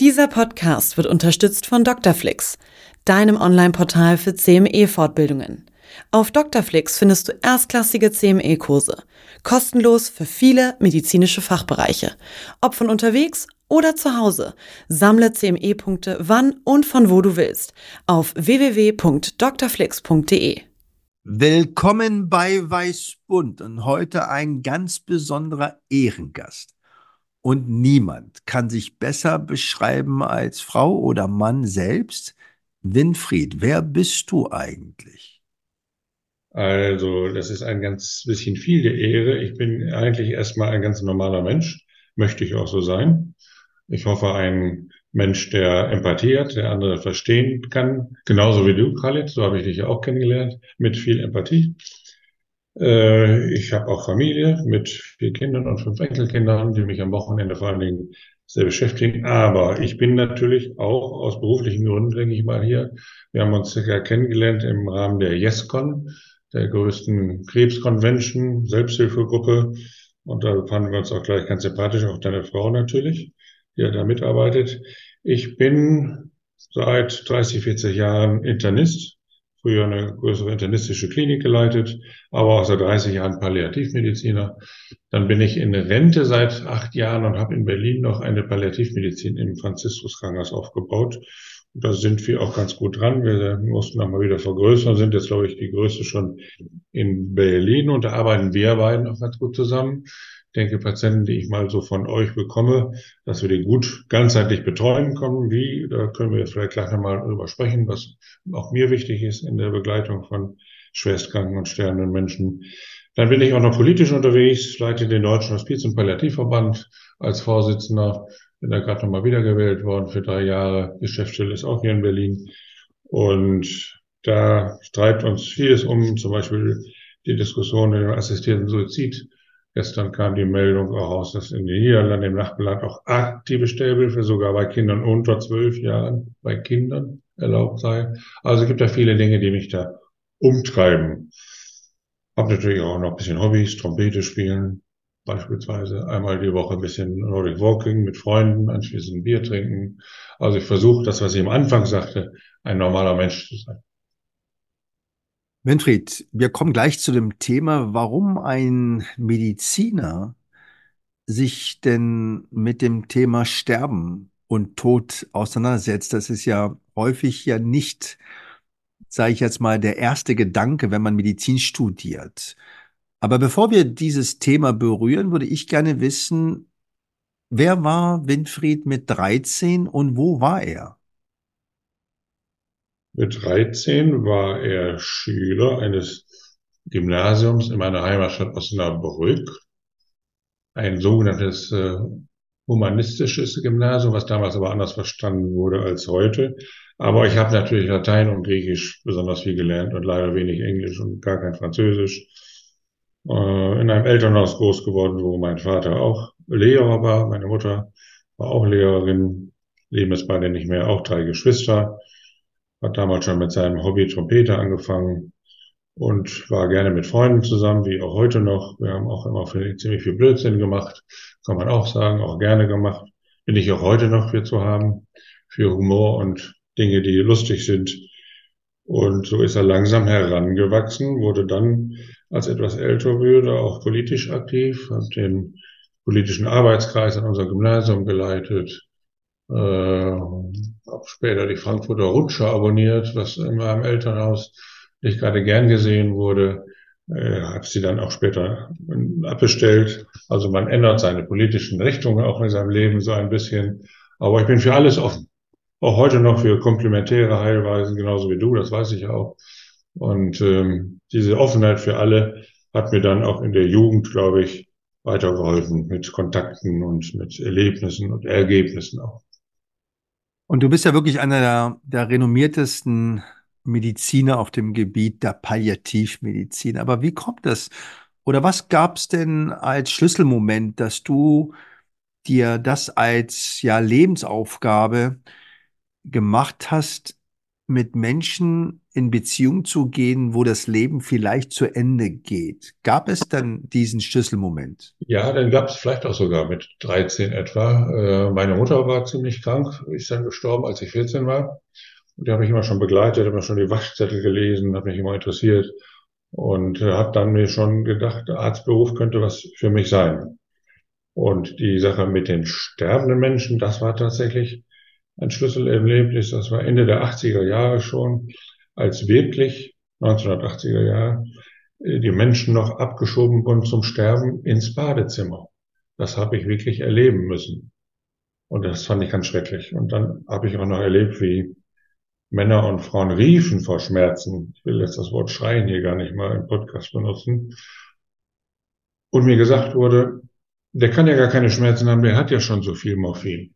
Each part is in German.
Dieser Podcast wird unterstützt von Dr. deinem Online-Portal für CME-Fortbildungen. Auf Dr. findest du erstklassige CME-Kurse, kostenlos für viele medizinische Fachbereiche, ob von unterwegs oder zu Hause. Sammle CME-Punkte wann und von wo du willst auf www.drflix.de. Willkommen bei Weißbund und heute ein ganz besonderer Ehrengast. Und niemand kann sich besser beschreiben als Frau oder Mann selbst. Winfried, wer bist du eigentlich? Also, das ist ein ganz bisschen viel der Ehre. Ich bin eigentlich erstmal ein ganz normaler Mensch. Möchte ich auch so sein. Ich hoffe, ein Mensch, der Empathie hat, der andere verstehen kann. Genauso wie du, Khalid. So habe ich dich ja auch kennengelernt. Mit viel Empathie. Äh, ich habe auch Familie mit vier Kindern und fünf Enkelkindern, die mich am Wochenende vor allen Dingen sehr beschäftigen. Aber ich bin natürlich auch aus beruflichen Gründen, denke ich mal, hier. Wir haben uns ja kennengelernt im Rahmen der YesCon, der größten Krebsconvention, Selbsthilfegruppe. Und da fanden wir uns auch gleich ganz sympathisch, auch deine Frau natürlich, die ja da mitarbeitet. Ich bin seit 30, 40 Jahren Internist, früher eine größere internistische Klinik geleitet, aber auch seit 30 Jahren Palliativmediziner. Dann bin ich in Rente seit acht Jahren und habe in Berlin noch eine Palliativmedizin im Franziskus-Krankenhaus aufgebaut. Und da sind wir auch ganz gut dran. Wir mussten nochmal wieder vergrößern, sind jetzt, glaube ich, die größte schon in Berlin und da arbeiten wir beiden auch ganz gut zusammen denke, Patienten, die ich mal so von euch bekomme, dass wir die gut ganzheitlich betreuen können. Wie, da können wir vielleicht gleich nochmal drüber sprechen, was auch mir wichtig ist in der Begleitung von schwerstkranken und sterbenden Menschen. Dann bin ich auch noch politisch unterwegs, leite den Deutschen Hospiz- und Palliativverband als Vorsitzender. Bin da gerade nochmal wiedergewählt worden für drei Jahre. Geschäftsstelle ist auch hier in Berlin. Und da treibt uns vieles um, zum Beispiel die Diskussion über assistierten Suizid Gestern kam die Meldung auch raus, dass in den Niederlanden im Nachbarland auch aktive Sterbehilfe sogar bei Kindern unter zwölf Jahren bei Kindern erlaubt sei. Also es gibt da viele Dinge, die mich da umtreiben. Hab natürlich auch noch ein bisschen Hobbys, Trompete spielen, beispielsweise einmal die Woche ein bisschen Nordic Walking mit Freunden, anschließend Bier trinken. Also ich versuche das, was ich am Anfang sagte, ein normaler Mensch zu sein. Winfried, wir kommen gleich zu dem Thema, warum ein Mediziner sich denn mit dem Thema Sterben und Tod auseinandersetzt. Das ist ja häufig ja nicht, sage ich jetzt mal, der erste Gedanke, wenn man Medizin studiert. Aber bevor wir dieses Thema berühren, würde ich gerne wissen, wer war Winfried mit 13 und wo war er? Mit 13 war er Schüler eines Gymnasiums in meiner Heimatstadt Osnabrück. Ein sogenanntes äh, humanistisches Gymnasium, was damals aber anders verstanden wurde als heute. Aber ich habe natürlich Latein und Griechisch besonders viel gelernt und leider wenig Englisch und gar kein Französisch. Äh, in einem Elternhaus groß geworden, wo mein Vater auch Lehrer war, meine Mutter war auch Lehrerin, leben es beide nicht mehr, auch drei Geschwister hat damals schon mit seinem Hobby Trompete angefangen und war gerne mit Freunden zusammen, wie auch heute noch. Wir haben auch immer viel, ziemlich viel Blödsinn gemacht, kann man auch sagen, auch gerne gemacht. Bin ich auch heute noch für zu haben, für Humor und Dinge, die lustig sind. Und so ist er langsam herangewachsen, wurde dann, als etwas älter würde, auch politisch aktiv, hat den politischen Arbeitskreis an unser Gymnasium geleitet, äh, habe später die Frankfurter Rutsche abonniert, was in meinem Elternhaus nicht gerade gern gesehen wurde. Äh, habe sie dann auch später abbestellt. Also man ändert seine politischen Richtungen auch in seinem Leben so ein bisschen. Aber ich bin für alles offen. Auch heute noch für komplementäre Heilweisen, genauso wie du, das weiß ich auch. Und ähm, diese Offenheit für alle hat mir dann auch in der Jugend, glaube ich, weitergeholfen mit Kontakten und mit Erlebnissen und Ergebnissen auch. Und du bist ja wirklich einer der, der renommiertesten Mediziner auf dem Gebiet der Palliativmedizin. Aber wie kommt das? Oder was gab es denn als Schlüsselmoment, dass du dir das als ja Lebensaufgabe gemacht hast, mit Menschen in Beziehung zu gehen, wo das Leben vielleicht zu Ende geht. Gab es dann diesen Schlüsselmoment? Ja, den gab es vielleicht auch sogar mit 13 etwa. Äh, meine Mutter war ziemlich krank, ist dann gestorben, als ich 14 war. Und die habe ich immer schon begleitet, habe mir schon die Waschzettel gelesen, habe mich immer interessiert und äh, habe dann mir schon gedacht, Arztberuf könnte was für mich sein. Und die Sache mit den sterbenden Menschen, das war tatsächlich ein Schlüsselerlebnis, das war Ende der 80er Jahre schon, als wirklich 1980er Jahre äh, die Menschen noch abgeschoben wurden zum Sterben ins Badezimmer. Das habe ich wirklich erleben müssen. Und das fand ich ganz schrecklich. Und dann habe ich auch noch erlebt, wie Männer und Frauen riefen vor Schmerzen. Ich will jetzt das Wort schreien hier gar nicht mal im Podcast benutzen. Und mir gesagt wurde, der kann ja gar keine Schmerzen haben, der hat ja schon so viel Morphin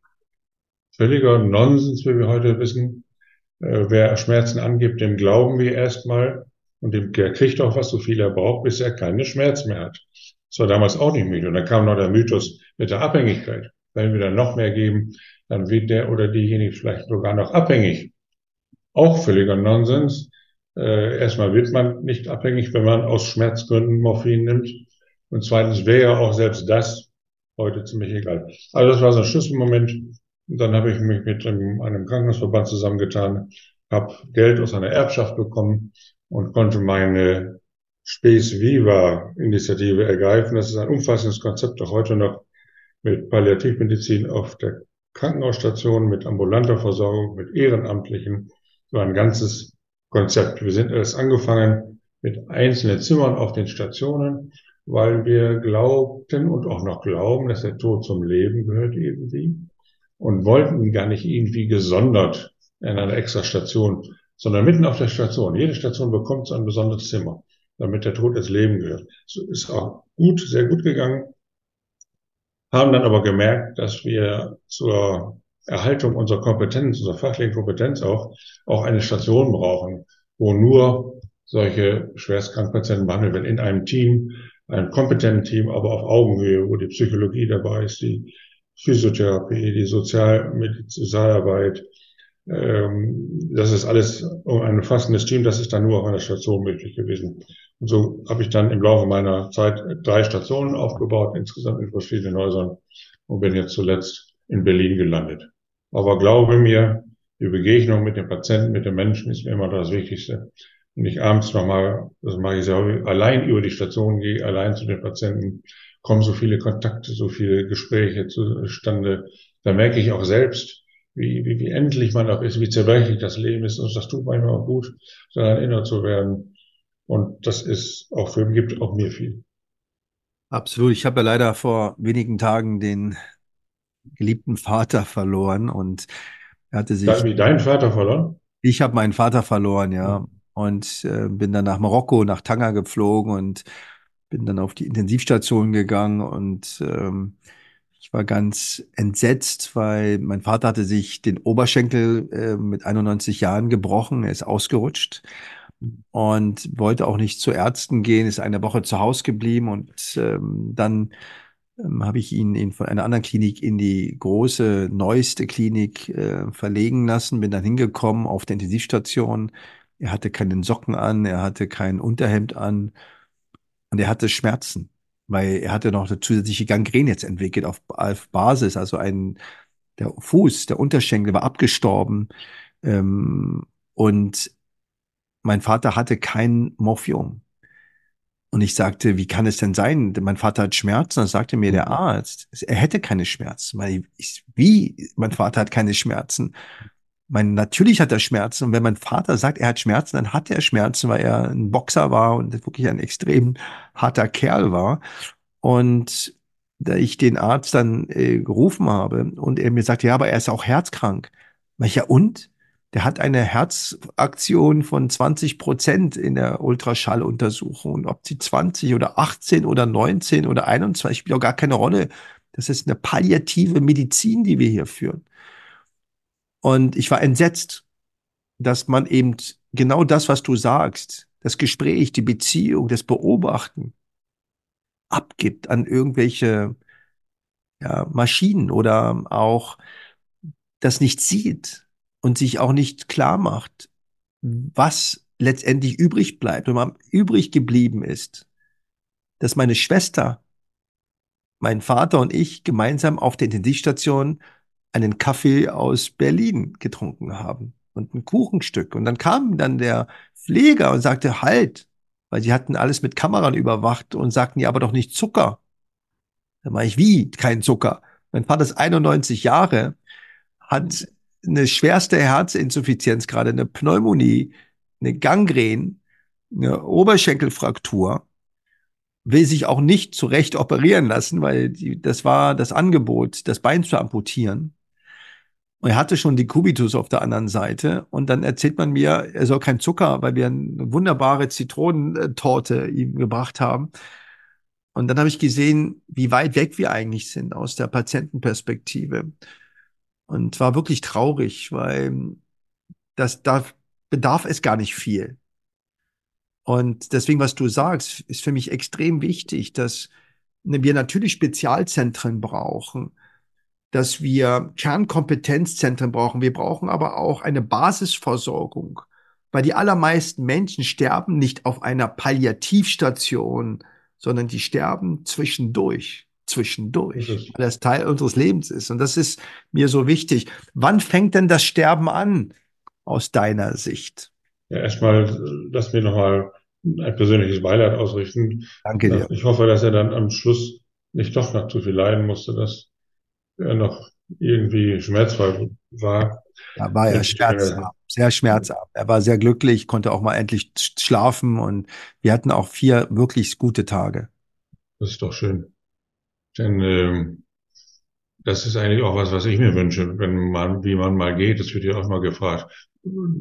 völliger Nonsens, wie wir heute wissen. Äh, wer Schmerzen angibt, dem glauben wir erstmal und dem, der kriegt auch was, so viel er braucht, bis er keine Schmerzen mehr hat. Das war damals auch nicht möglich. Und dann kam noch der Mythos mit der Abhängigkeit. Wenn wir dann noch mehr geben, dann wird der oder diejenige vielleicht sogar noch abhängig. Auch völliger Nonsens. Äh, erstmal wird man nicht abhängig, wenn man aus Schmerzgründen Morphin nimmt. Und zweitens wäre ja auch selbst das heute ziemlich egal. Also das war so ein Schlüsselmoment, dann habe ich mich mit einem, Krankenhausverband zusammengetan, habe Geld aus einer Erbschaft bekommen und konnte meine Space Viva Initiative ergreifen. Das ist ein umfassendes Konzept, auch heute noch mit Palliativmedizin auf der Krankenhausstation, mit ambulanter Versorgung, mit Ehrenamtlichen. So ein ganzes Konzept. Wir sind erst angefangen mit einzelnen Zimmern auf den Stationen, weil wir glaubten und auch noch glauben, dass der Tod zum Leben gehört irgendwie und wollten gar nicht irgendwie gesondert in einer extra Station, sondern mitten auf der Station. Jede Station bekommt so ein besonderes Zimmer, damit der Tod ins Leben gehört. So ist auch gut, sehr gut gegangen. Haben dann aber gemerkt, dass wir zur Erhaltung unserer Kompetenz, unserer fachlichen Kompetenz auch, auch eine Station brauchen, wo nur solche schwerstkranken Patienten behandelt werden in einem Team, einem kompetenten Team, aber auf Augenhöhe, wo die Psychologie dabei ist, die Physiotherapie, die Sozialarbeit. Ähm, das ist alles ein umfassendes Team. Das ist dann nur auf einer Station möglich gewesen. Und so habe ich dann im Laufe meiner Zeit drei Stationen aufgebaut, insgesamt in verschiedenen Häusern und bin jetzt zuletzt in Berlin gelandet. Aber glaube mir, die Begegnung mit den Patienten, mit den Menschen ist mir immer das Wichtigste. Und ich abends nochmal, das mache ich sehr häufig, allein über die Station gehe, allein zu den Patienten kommen so viele Kontakte, so viele Gespräche zustande. Da merke ich auch selbst, wie, wie, wie endlich man auch ist, wie zerbrechlich das Leben ist. Und das tut manchmal auch gut, daran erinnert zu werden. Und das ist auch für mich, gibt auch mir viel. Absolut. Ich habe ja leider vor wenigen Tagen den geliebten Vater verloren und er hatte sich. Wie dein Vater verloren? Ich habe meinen Vater verloren, ja. Und äh, bin dann nach Marokko, nach Tanger geflogen und bin dann auf die Intensivstation gegangen und ähm, ich war ganz entsetzt, weil mein Vater hatte sich den Oberschenkel äh, mit 91 Jahren gebrochen, er ist ausgerutscht und wollte auch nicht zu Ärzten gehen, ist eine Woche zu Hause geblieben und ähm, dann ähm, habe ich ihn in, von einer anderen Klinik in die große, neueste Klinik äh, verlegen lassen, bin dann hingekommen auf der Intensivstation. Er hatte keinen Socken an, er hatte kein Unterhemd an und er hatte Schmerzen, weil er hatte noch eine zusätzliche Gangrene jetzt entwickelt auf, auf Basis. Also ein, der Fuß, der Unterschenkel war abgestorben. Ähm, und mein Vater hatte kein Morphium. Und ich sagte, wie kann es denn sein? Mein Vater hat Schmerzen. Dann sagte mir der Arzt, er hätte keine Schmerzen. Ich, wie? Mein Vater hat keine Schmerzen mein, natürlich hat er Schmerzen. Und wenn mein Vater sagt, er hat Schmerzen, dann hat er Schmerzen, weil er ein Boxer war und wirklich ein extrem harter Kerl war. Und da ich den Arzt dann äh, gerufen habe und er mir sagte, ja, aber er ist auch herzkrank. Weil ich, ja, und? Der hat eine Herzaktion von 20 Prozent in der Ultraschalluntersuchung. Und ob sie 20 oder 18 oder 19 oder 21 spielt auch gar keine Rolle. Das ist eine palliative Medizin, die wir hier führen. Und ich war entsetzt, dass man eben genau das, was du sagst, das Gespräch, die Beziehung, das Beobachten abgibt an irgendwelche ja, Maschinen oder auch das nicht sieht und sich auch nicht klar macht, was letztendlich übrig bleibt. Und man übrig geblieben ist, dass meine Schwester, mein Vater und ich gemeinsam auf der Intensivstation einen Kaffee aus Berlin getrunken haben und ein Kuchenstück. Und dann kam dann der Pfleger und sagte, halt, weil sie hatten alles mit Kameran überwacht und sagten, ja, aber doch nicht Zucker. Da war ich, wie, kein Zucker? Mein Vater ist 91 Jahre, hat eine schwerste Herzinsuffizienz, gerade eine Pneumonie, eine Gangren, eine Oberschenkelfraktur, will sich auch nicht zurecht operieren lassen, weil die, das war das Angebot, das Bein zu amputieren. Und er hatte schon die Kubitus auf der anderen Seite. Und dann erzählt man mir, er soll kein Zucker, weil wir eine wunderbare Zitronentorte ihm gebracht haben. Und dann habe ich gesehen, wie weit weg wir eigentlich sind aus der Patientenperspektive. Und war wirklich traurig, weil das da bedarf es gar nicht viel. Und deswegen, was du sagst, ist für mich extrem wichtig, dass wir natürlich Spezialzentren brauchen, dass wir Kernkompetenzzentren brauchen. Wir brauchen aber auch eine Basisversorgung, weil die allermeisten Menschen sterben nicht auf einer Palliativstation, sondern die sterben zwischendurch zwischendurch, weil das Teil unseres Lebens ist. Und das ist mir so wichtig. Wann fängt denn das Sterben an, aus deiner Sicht? Ja, erstmal, lass mir nochmal ein persönliches Beileid ausrichten. Danke dir. Ich hoffe, dass er dann am Schluss nicht doch noch zu viel leiden musste, dass er noch irgendwie schmerzfrei war. Da war er schmerzarm, sehr schmerzarm. Er war sehr glücklich, konnte auch mal endlich schlafen und wir hatten auch vier wirklich gute Tage. Das ist doch schön. Denn äh, das ist eigentlich auch was, was ich mir wünsche, wenn man, wie man mal geht. Das wird ja auch mal gefragt.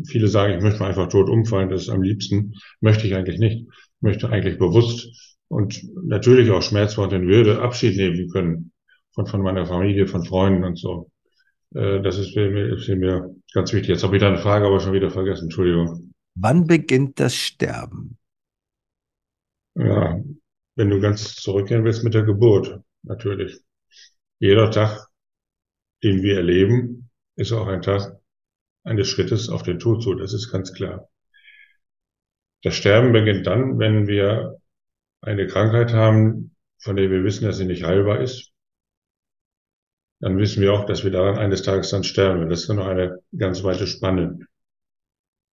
Viele sagen, ich möchte mal einfach tot umfallen. Das ist am liebsten. Möchte ich eigentlich nicht. Ich möchte eigentlich bewusst und natürlich auch schmerzvoll und in Würde Abschied nehmen können von, von meiner Familie, von Freunden und so. Äh, das ist mir, ist mir ganz wichtig. Jetzt habe ich da eine Frage aber schon wieder vergessen. Entschuldigung. Wann beginnt das Sterben? Ja, wenn du ganz zurückgehen willst mit der Geburt natürlich. Jeder Tag, den wir erleben, ist auch ein Tag eines Schrittes auf den Tod zu. Das ist ganz klar. Das Sterben beginnt dann, wenn wir eine Krankheit haben, von der wir wissen, dass sie nicht heilbar ist. Dann wissen wir auch, dass wir daran eines Tages dann sterben. Das ist dann noch eine ganz weite Spanne.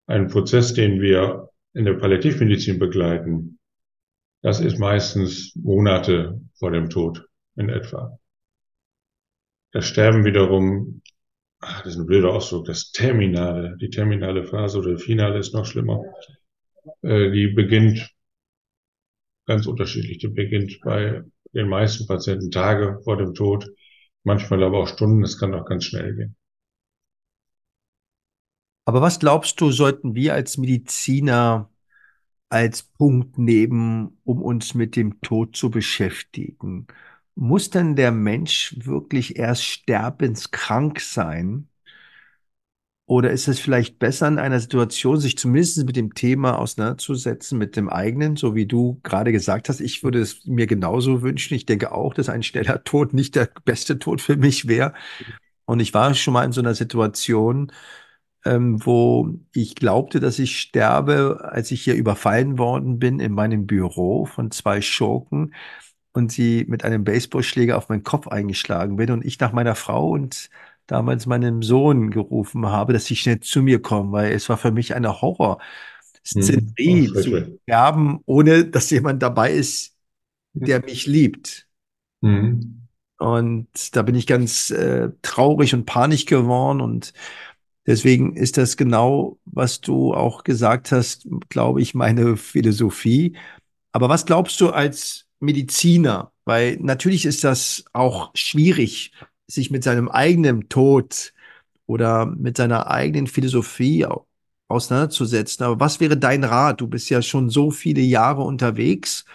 Ein Prozess, den wir in der Palliativmedizin begleiten, das ist meistens Monate vor dem Tod in etwa. Das Sterben wiederum, ach, das ist ein blöder Ausdruck, das Terminale, die terminale Phase oder Finale ist noch schlimmer. Äh, die beginnt ganz unterschiedlich. Die beginnt bei den meisten Patienten Tage vor dem Tod, manchmal aber auch Stunden. Das kann auch ganz schnell gehen. Aber was glaubst du, sollten wir als Mediziner als Punkt nehmen, um uns mit dem Tod zu beschäftigen? Muss denn der Mensch wirklich erst sterbenskrank sein? Oder ist es vielleicht besser in einer Situation, sich zumindest mit dem Thema auseinanderzusetzen, mit dem eigenen, so wie du gerade gesagt hast? Ich würde es mir genauso wünschen. Ich denke auch, dass ein schneller Tod nicht der beste Tod für mich wäre. Und ich war schon mal in so einer Situation, ähm, wo ich glaubte, dass ich sterbe, als ich hier überfallen worden bin in meinem Büro von zwei Schurken und sie mit einem Baseballschläger auf meinen Kopf eingeschlagen bin und ich nach meiner Frau und damals meinem Sohn gerufen habe, dass sie schnell zu mir kommen, weil es war für mich eine Horrorszenerie hm. zu sterben, ohne dass jemand dabei ist, der mich liebt. Hm. Und da bin ich ganz äh, traurig und panisch geworden und deswegen ist das genau, was du auch gesagt hast, glaube ich, meine Philosophie. Aber was glaubst du als Mediziner, weil natürlich ist das auch schwierig, sich mit seinem eigenen Tod oder mit seiner eigenen Philosophie auseinanderzusetzen. Aber was wäre dein Rat? Du bist ja schon so viele Jahre unterwegs.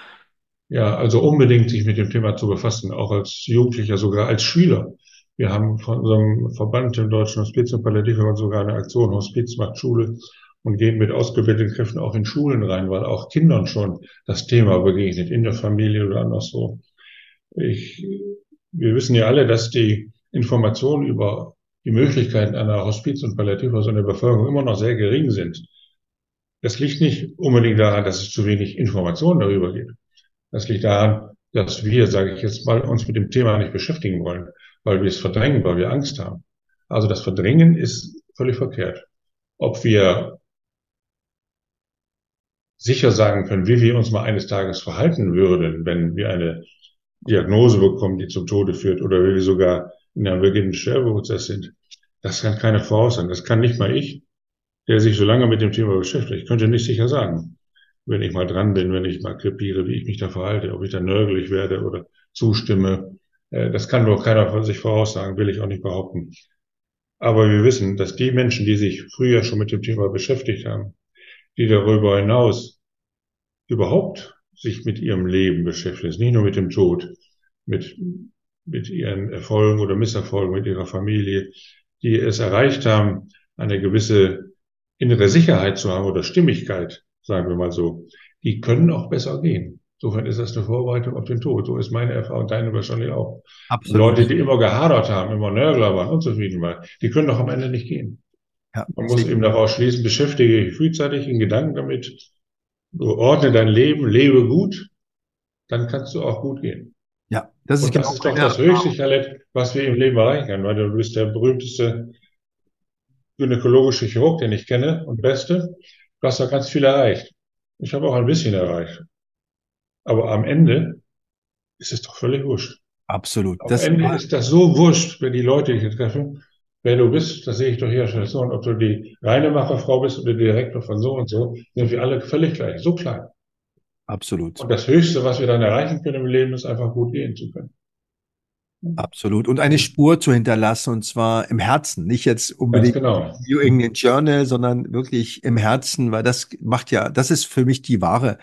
Ja, also unbedingt sich mit dem Thema zu befassen, auch als Jugendlicher, sogar als Schüler. Wir haben von unserem Verband im Deutschen Hospiz und Palliativverband sogar eine Aktion Hospiz macht Schule und gehen mit ausgebildeten Kräften auch in Schulen rein, weil auch Kindern schon das Thema begegnet, in der Familie oder anderswo. Ich, wir wissen ja alle, dass die Informationen über die Möglichkeiten einer Hospiz- und Palliativversorgung in der Bevölkerung immer noch sehr gering sind. Das liegt nicht unbedingt daran, dass es zu wenig Informationen darüber gibt. Das liegt daran, dass wir, sage ich jetzt mal, uns mit dem Thema nicht beschäftigen wollen, weil wir es verdrängen, weil wir Angst haben. Also das Verdrängen ist völlig verkehrt. Ob wir sicher sagen können, wie wir uns mal eines Tages verhalten würden, wenn wir eine Diagnose bekommen, die zum Tode führt, oder wie wir sogar in einem beginnenden Sterbeprozess sind, das kann keiner voraussagen. Das kann nicht mal ich, der sich so lange mit dem Thema beschäftigt. Ich könnte nicht sicher sagen, wenn ich mal dran bin, wenn ich mal krepiere, wie ich mich da verhalte, ob ich da nörgelig werde oder zustimme. Äh, das kann doch keiner von sich voraussagen, will ich auch nicht behaupten. Aber wir wissen, dass die Menschen, die sich früher schon mit dem Thema beschäftigt haben, die darüber hinaus überhaupt sich mit ihrem Leben beschäftigen, nicht nur mit dem Tod, mit, mit ihren Erfolgen oder Misserfolgen, mit ihrer Familie, die es erreicht haben, eine gewisse innere Sicherheit zu haben oder Stimmigkeit, sagen wir mal so, die können auch besser gehen. Insofern ist das eine Vorbereitung auf den Tod. So ist meine Erfahrung, deine wahrscheinlich auch. Absolut. Leute, die immer gehadert haben, immer Nörgler waren, unzufrieden waren, die können doch am Ende nicht gehen. Ja, Man muss eben daraus schließen, beschäftige dich frühzeitig in Gedanken damit, ordne dein Leben, lebe gut, dann kannst du auch gut gehen. Ja, das ist, Und das genau ist doch das höchste Talent, was wir im Leben erreichen können, weil du bist der berühmteste gynäkologische Chirurg, den ich kenne und beste. Du hast doch ganz viel erreicht. Ich habe auch ein bisschen erreicht. Aber am Ende ist es doch völlig wurscht. Absolut. Am das Ende ist das so wurscht, wenn die Leute dich hier treffen, wer du bist, das sehe ich doch hier schon so. Und ob du die Reinemacherfrau bist oder der Direktor von so und so, sind wir alle völlig gleich, so klein. Absolut. Und das Höchste, was wir dann erreichen können im Leben, ist einfach gut gehen zu können. Absolut. Und eine Spur zu hinterlassen, und zwar im Herzen, nicht jetzt unbedingt genau. New England Journal, sondern wirklich im Herzen, weil das macht ja, das ist für mich die wahre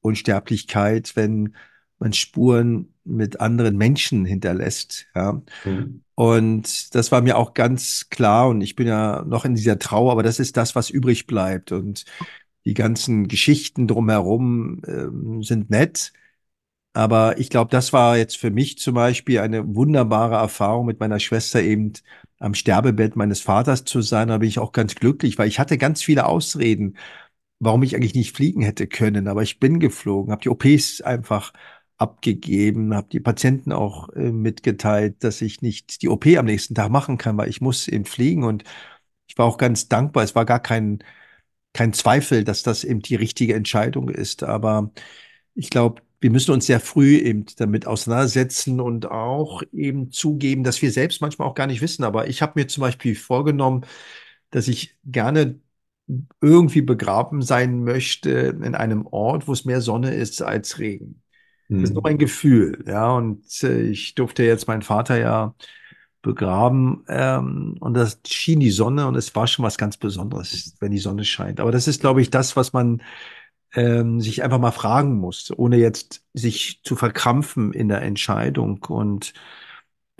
Unsterblichkeit, wenn man Spuren mit anderen Menschen hinterlässt. Ja. Mhm. Und das war mir auch ganz klar. Und ich bin ja noch in dieser Trauer, aber das ist das, was übrig bleibt. Und die ganzen Geschichten drumherum äh, sind nett. Aber ich glaube, das war jetzt für mich zum Beispiel eine wunderbare Erfahrung, mit meiner Schwester eben am Sterbebett meines Vaters zu sein. Da bin ich auch ganz glücklich, weil ich hatte ganz viele Ausreden, warum ich eigentlich nicht fliegen hätte können. Aber ich bin geflogen, habe die OPs einfach abgegeben, habe die Patienten auch äh, mitgeteilt, dass ich nicht die OP am nächsten Tag machen kann, weil ich muss eben fliegen und ich war auch ganz dankbar. Es war gar kein, kein Zweifel, dass das eben die richtige Entscheidung ist. Aber ich glaube, wir müssen uns sehr früh eben damit auseinandersetzen und auch eben zugeben, dass wir selbst manchmal auch gar nicht wissen. Aber ich habe mir zum Beispiel vorgenommen, dass ich gerne irgendwie begraben sein möchte in einem Ort, wo es mehr Sonne ist als Regen. Das ist nur hm. mein Gefühl, ja. Und äh, ich durfte jetzt meinen Vater ja begraben ähm, und das schien die Sonne und es war schon was ganz Besonderes, wenn die Sonne scheint. Aber das ist, glaube ich, das, was man ähm, sich einfach mal fragen muss, ohne jetzt sich zu verkrampfen in der Entscheidung. Und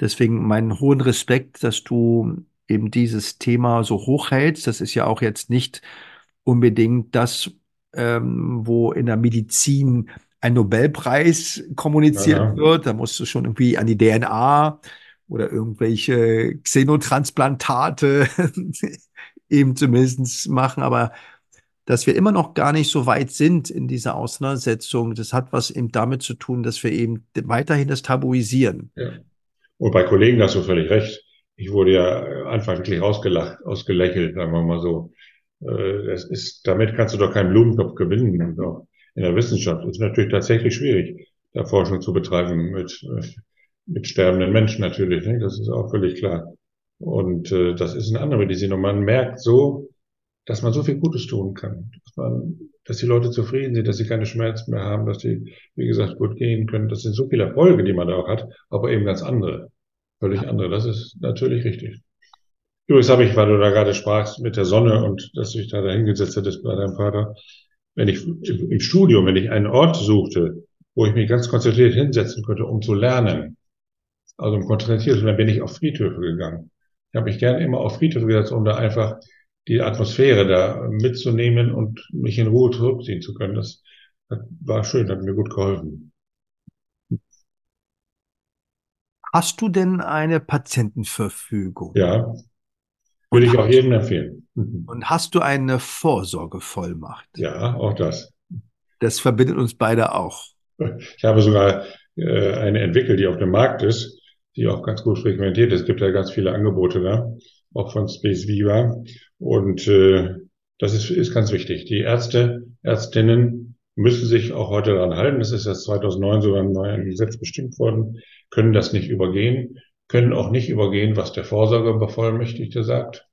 deswegen meinen hohen Respekt, dass du eben dieses Thema so hochhältst. Das ist ja auch jetzt nicht unbedingt das, ähm, wo in der Medizin ein Nobelpreis kommuniziert ja. wird. Da musst du schon irgendwie an die DNA oder irgendwelche Xenotransplantate eben zumindest machen. Aber dass wir immer noch gar nicht so weit sind in dieser Auseinandersetzung, das hat was eben damit zu tun, dass wir eben weiterhin das tabuisieren. Ja. Und bei Kollegen hast du völlig recht. Ich wurde ja einfach wirklich ausgelacht, ausgelächelt, sagen wir mal so. Äh, das ist, damit kannst du doch keinen Blumentopf gewinnen in der Wissenschaft. Es ist natürlich tatsächlich schwierig, da Forschung zu betreiben mit, mit sterbenden Menschen natürlich. Ne? Das ist auch völlig klar. Und äh, das ist eine andere Medizin. Und man merkt so, dass man so viel Gutes tun kann. Dass, man, dass die Leute zufrieden sind, dass sie keine Schmerzen mehr haben, dass sie, wie gesagt, gut gehen können. Das sind so viele Erfolge, die man da auch hat, aber eben ganz andere. Völlig andere. Das ist natürlich richtig. Übrigens habe ich, weil du da gerade sprachst mit der Sonne und dass du dich da dahingesetzt hättest bei deinem Vater, wenn ich im Studium, wenn ich einen Ort suchte, wo ich mich ganz konzentriert hinsetzen könnte, um zu lernen, also im konzentriert, dann bin ich auf Friedhöfe gegangen. Ich habe mich gerne immer auf Friedhöfe gesetzt, um da einfach die Atmosphäre da mitzunehmen und mich in Ruhe zurückziehen zu können. Das, das war schön, hat mir gut geholfen. Hast du denn eine Patientenverfügung? Ja, würde ich auch jedem empfehlen. Mhm. Und hast du eine Vorsorgevollmacht? Ja, auch das. Das verbindet uns beide auch. Ich habe sogar äh, eine entwickelt, die auf dem Markt ist, die auch ganz gut frequentiert ist. Es gibt ja ganz viele Angebote da, auch von Space Viva. Und äh, das ist, ist ganz wichtig. Die Ärzte, Ärztinnen müssen sich auch heute daran halten. Das ist jetzt 2009 sogar im neuen Gesetz bestimmt worden, können das nicht übergehen, können auch nicht übergehen, was der Vorsorgebevollmächtigte sagt.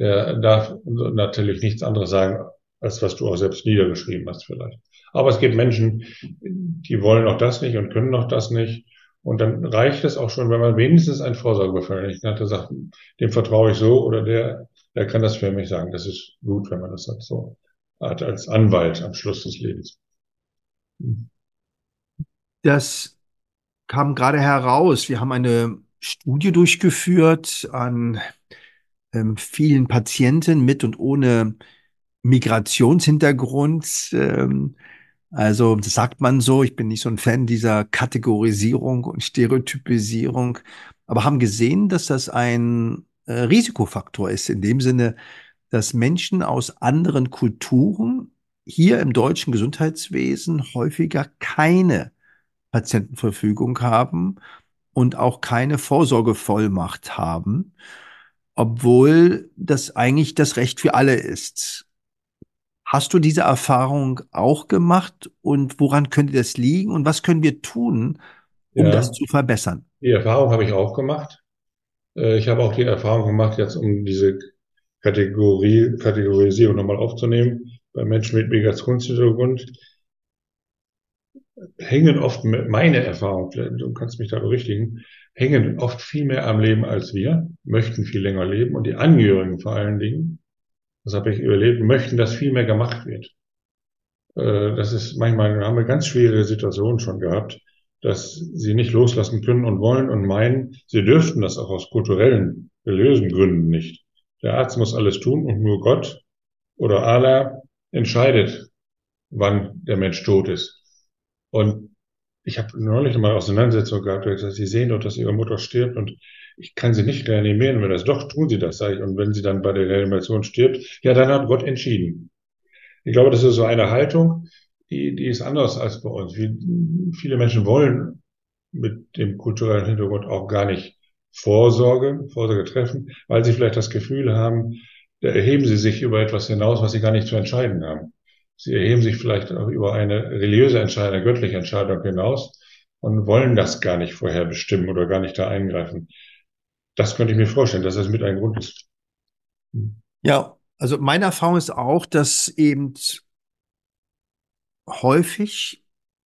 Der darf natürlich nichts anderes sagen, als was du auch selbst niedergeschrieben hast vielleicht. Aber es gibt Menschen, die wollen auch das nicht und können auch das nicht. Und dann reicht es auch schon, wenn man wenigstens einen Vorsorgebevollmächtigten hat, der sagt, dem vertraue ich so oder der, der kann das für mich sagen. Das ist gut, wenn man das hat, so hat als Anwalt am Schluss des Lebens. Das kam gerade heraus. Wir haben eine Studie durchgeführt an ähm, vielen Patienten mit und ohne Migrationshintergrund. Ähm, also das sagt man so. Ich bin nicht so ein Fan dieser Kategorisierung und Stereotypisierung, aber haben gesehen, dass das ein äh, Risikofaktor ist in dem Sinne, dass Menschen aus anderen Kulturen hier im deutschen Gesundheitswesen häufiger keine Patientenverfügung haben und auch keine Vorsorgevollmacht haben, obwohl das eigentlich das Recht für alle ist. Hast du diese Erfahrung auch gemacht und woran könnte das liegen und was können wir tun, um ja, das zu verbessern? Die Erfahrung habe ich auch gemacht. Äh, ich habe auch die Erfahrung gemacht, jetzt um diese Kategorie, Kategorisierung nochmal aufzunehmen, bei Menschen mit Migrationshintergrund hängen oft, meine Erfahrung, du kannst mich da berichtigen, hängen oft viel mehr am Leben als wir, möchten viel länger leben und die Angehörigen vor allen Dingen, das habe ich überlebt, möchten, dass viel mehr gemacht wird. Äh, das ist manchmal, haben wir ganz schwere Situationen schon gehabt, dass sie nicht loslassen können und wollen und meinen, sie dürften das auch aus kulturellen, religiösen Gründen nicht. Der Arzt muss alles tun und nur Gott oder Allah entscheidet, wann der Mensch tot ist. Und ich habe neulich mal Auseinandersetzung gehabt, wo ich gesagt, Sie sehen doch, dass Ihre Mutter stirbt und ich kann sie nicht reanimieren. Wenn das doch, tun Sie das, sage ich. Und wenn sie dann bei der Reanimation stirbt, ja, dann hat Gott entschieden. Ich glaube, das ist so eine Haltung, die, die ist anders als bei uns. Wie, viele Menschen wollen mit dem kulturellen Hintergrund auch gar nicht Vorsorge, Vorsorge treffen, weil sie vielleicht das Gefühl haben, da erheben sie sich über etwas hinaus, was sie gar nicht zu entscheiden haben. Sie erheben sich vielleicht auch über eine religiöse Entscheidung, eine göttliche Entscheidung hinaus und wollen das gar nicht vorher bestimmen oder gar nicht da eingreifen. Das könnte ich mir vorstellen, dass das mit ein Grund ist. Ja, also meine Erfahrung ist auch, dass eben häufig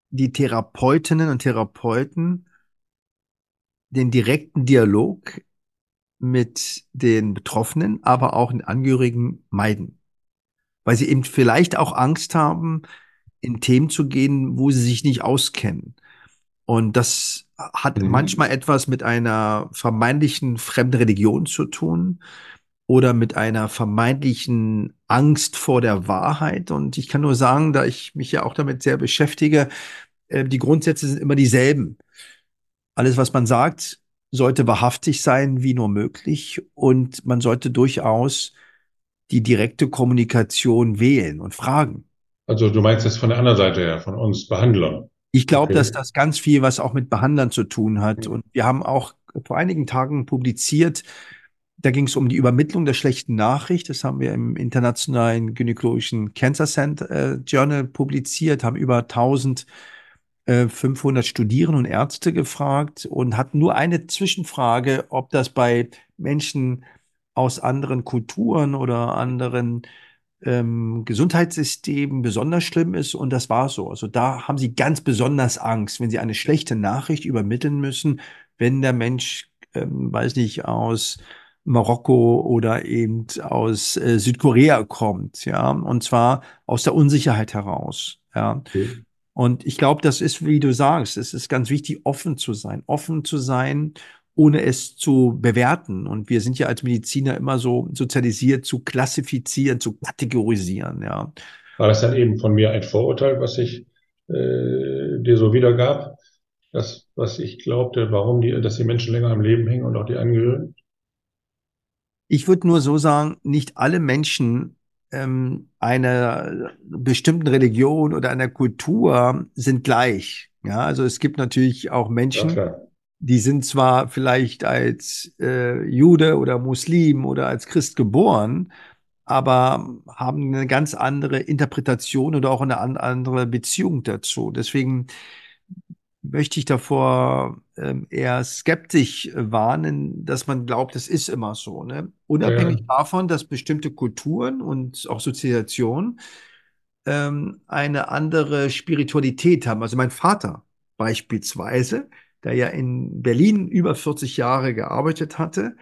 die Therapeutinnen und Therapeuten den direkten Dialog mit den Betroffenen, aber auch den Angehörigen meiden weil sie eben vielleicht auch Angst haben, in Themen zu gehen, wo sie sich nicht auskennen. Und das hat mhm. manchmal etwas mit einer vermeintlichen fremden Religion zu tun oder mit einer vermeintlichen Angst vor der Wahrheit. Und ich kann nur sagen, da ich mich ja auch damit sehr beschäftige, äh, die Grundsätze sind immer dieselben. Alles, was man sagt, sollte wahrhaftig sein, wie nur möglich. Und man sollte durchaus die direkte Kommunikation wählen und fragen. Also du meinst das von der anderen Seite her, von uns Behandlern. Ich glaube, okay. dass das ganz viel was auch mit Behandlern zu tun hat. Und wir haben auch vor einigen Tagen publiziert, da ging es um die Übermittlung der schlechten Nachricht. Das haben wir im internationalen gynäkologischen Cancer Center äh, Journal publiziert, haben über 1500 äh, Studierende und Ärzte gefragt und hatten nur eine Zwischenfrage, ob das bei Menschen aus anderen Kulturen oder anderen ähm, Gesundheitssystemen besonders schlimm ist. Und das war so. Also da haben sie ganz besonders Angst, wenn sie eine schlechte Nachricht übermitteln müssen, wenn der Mensch, ähm, weiß nicht, aus Marokko oder eben aus äh, Südkorea kommt, ja, und zwar aus der Unsicherheit heraus, ja. Okay. Und ich glaube, das ist, wie du sagst, es ist ganz wichtig, offen zu sein, offen zu sein, ohne es zu bewerten. Und wir sind ja als Mediziner immer so sozialisiert, zu klassifizieren, zu kategorisieren, ja. War das dann eben von mir ein Vorurteil, was ich äh, dir so wiedergab? Das, was ich glaubte, warum die, dass die Menschen länger am Leben hängen und auch die Angehörigen? Ich würde nur so sagen, nicht alle Menschen ähm, einer bestimmten Religion oder einer Kultur sind gleich. Ja, also es gibt natürlich auch Menschen, ja, die sind zwar vielleicht als äh, Jude oder Muslim oder als Christ geboren, aber haben eine ganz andere Interpretation oder auch eine andere Beziehung dazu. Deswegen möchte ich davor ähm, eher skeptisch warnen, dass man glaubt, es ist immer so. Ne? Unabhängig ja. davon, dass bestimmte Kulturen und auch Sozialisationen ähm, eine andere Spiritualität haben. Also mein Vater beispielsweise, der ja in Berlin über 40 Jahre gearbeitet hatte,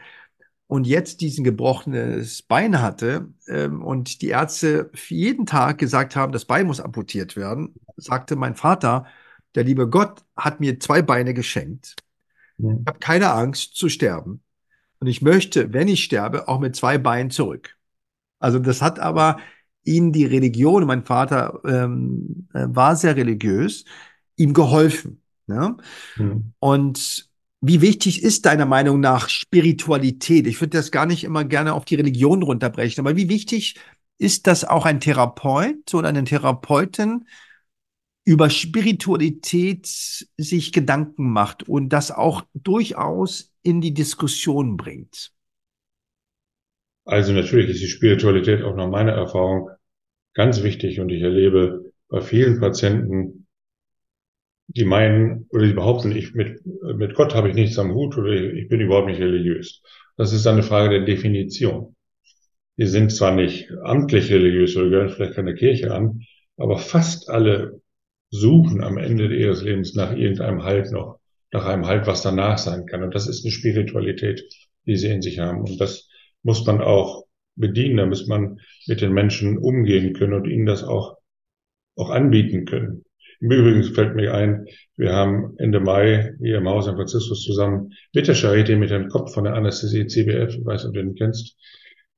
und jetzt diesen gebrochenes Bein hatte ähm, und die Ärzte jeden Tag gesagt haben, das Bein muss amputiert werden, sagte mein Vater, der liebe Gott hat mir zwei Beine geschenkt. Ich habe keine Angst zu sterben. Und ich möchte, wenn ich sterbe, auch mit zwei Beinen zurück. Also das hat aber ihn die Religion, mein Vater ähm, äh, war sehr religiös, ihm geholfen. Ne? Mhm. Und wie wichtig ist deiner Meinung nach Spiritualität? Ich würde das gar nicht immer gerne auf die Religion runterbrechen, aber wie wichtig ist das auch ein Therapeut oder eine Therapeutin über Spiritualität sich Gedanken macht und das auch durchaus in die Diskussion bringt? Also natürlich ist die Spiritualität auch nach meiner Erfahrung ganz wichtig und ich erlebe bei vielen Patienten, die meinen oder die behaupten, ich mit, mit Gott habe ich nichts am Hut oder ich bin überhaupt nicht religiös. Das ist eine Frage der Definition. Die sind zwar nicht amtlich religiös oder gehören vielleicht keine Kirche an, aber fast alle suchen am Ende ihres Lebens nach irgendeinem Halt noch, nach einem Halt, was danach sein kann. Und das ist eine Spiritualität, die sie in sich haben. Und das muss man auch bedienen, da muss man mit den Menschen umgehen können und ihnen das auch, auch anbieten können. Im Übrigen fällt mir ein, wir haben Ende Mai hier im Haus San Franciscus zusammen mit der Charité, mit dem Kopf von der Anästhesie CBF, ich weiß nicht, ob du den kennst,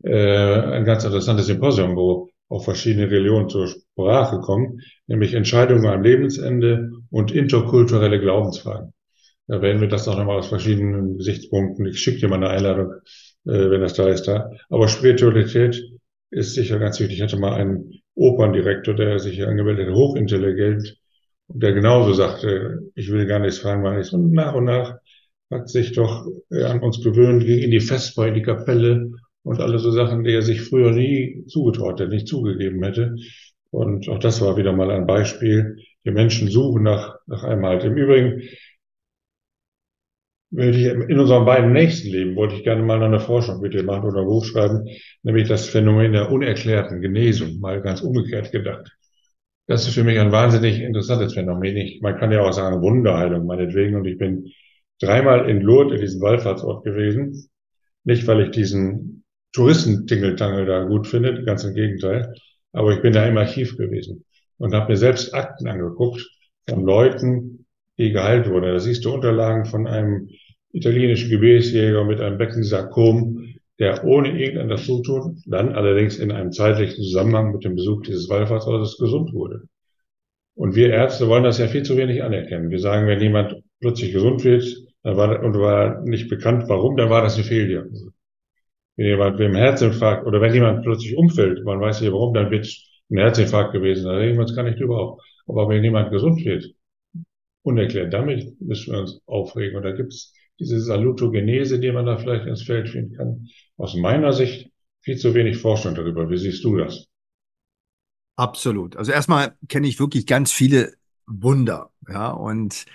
äh, ein ganz interessantes Symposium, wo auch verschiedene Religionen zur Sprache kommen, nämlich Entscheidungen am Lebensende und interkulturelle Glaubensfragen. Da werden wir das auch nochmal aus verschiedenen Gesichtspunkten. Ich schicke dir mal eine Einladung, äh, wenn das da ist, da. Aber Spiritualität ist sicher ganz wichtig. Ich hatte mal einen Operndirektor, der sich hier angemeldet hat, hochintelligent, der genauso sagte, ich will gar nichts fragen, weil ich und nach und nach hat sich doch äh, an uns gewöhnt, ging in die Festbar, in die Kapelle und alle so Sachen, die er sich früher nie zugetraut hätte, nicht zugegeben hätte. Und auch das war wieder mal ein Beispiel. Die Menschen suchen nach, nach einem Halt. Im Übrigen, in unserem beiden nächsten Leben wollte ich gerne mal eine Forschung mit dir machen oder ein Buch schreiben, nämlich das Phänomen der unerklärten Genesung, mal ganz umgekehrt gedacht. Das ist für mich ein wahnsinnig interessantes Phänomen. Ich, man kann ja auch sagen Wunderheilung meinetwegen. Und ich bin dreimal in Lourdes, in diesem Wallfahrtsort gewesen. Nicht, weil ich diesen Touristentingeltangel da gut findet, ganz im Gegenteil. Aber ich bin da im Archiv gewesen und habe mir selbst Akten angeguckt von Leuten, die geheilt wurden. Da siehst du Unterlagen von einem italienischen Gebetsjäger mit einem Beckensarkom, der ohne irgendein Zutun, dann allerdings in einem zeitlichen Zusammenhang mit dem Besuch dieses Wallfahrtsortes gesund wurde. Und wir Ärzte wollen das ja viel zu wenig anerkennen. Wir sagen, wenn jemand plötzlich gesund wird dann war, und war nicht bekannt, warum, dann war das eine Fehldiagnose wenn jemand mit einem Herzinfarkt oder wenn jemand plötzlich umfällt, man weiß nicht warum, dann wird ein Herzinfarkt gewesen. Da reden wir uns gar nicht drüber auf. Aber wenn jemand gesund wird, unerklärt, damit müssen wir uns aufregen. Und da gibt es diese Salutogenese, die man da vielleicht ins Feld finden kann. Aus meiner Sicht viel zu wenig Forschung darüber. Wie siehst du das? Absolut. Also erstmal kenne ich wirklich ganz viele Wunder, ja, und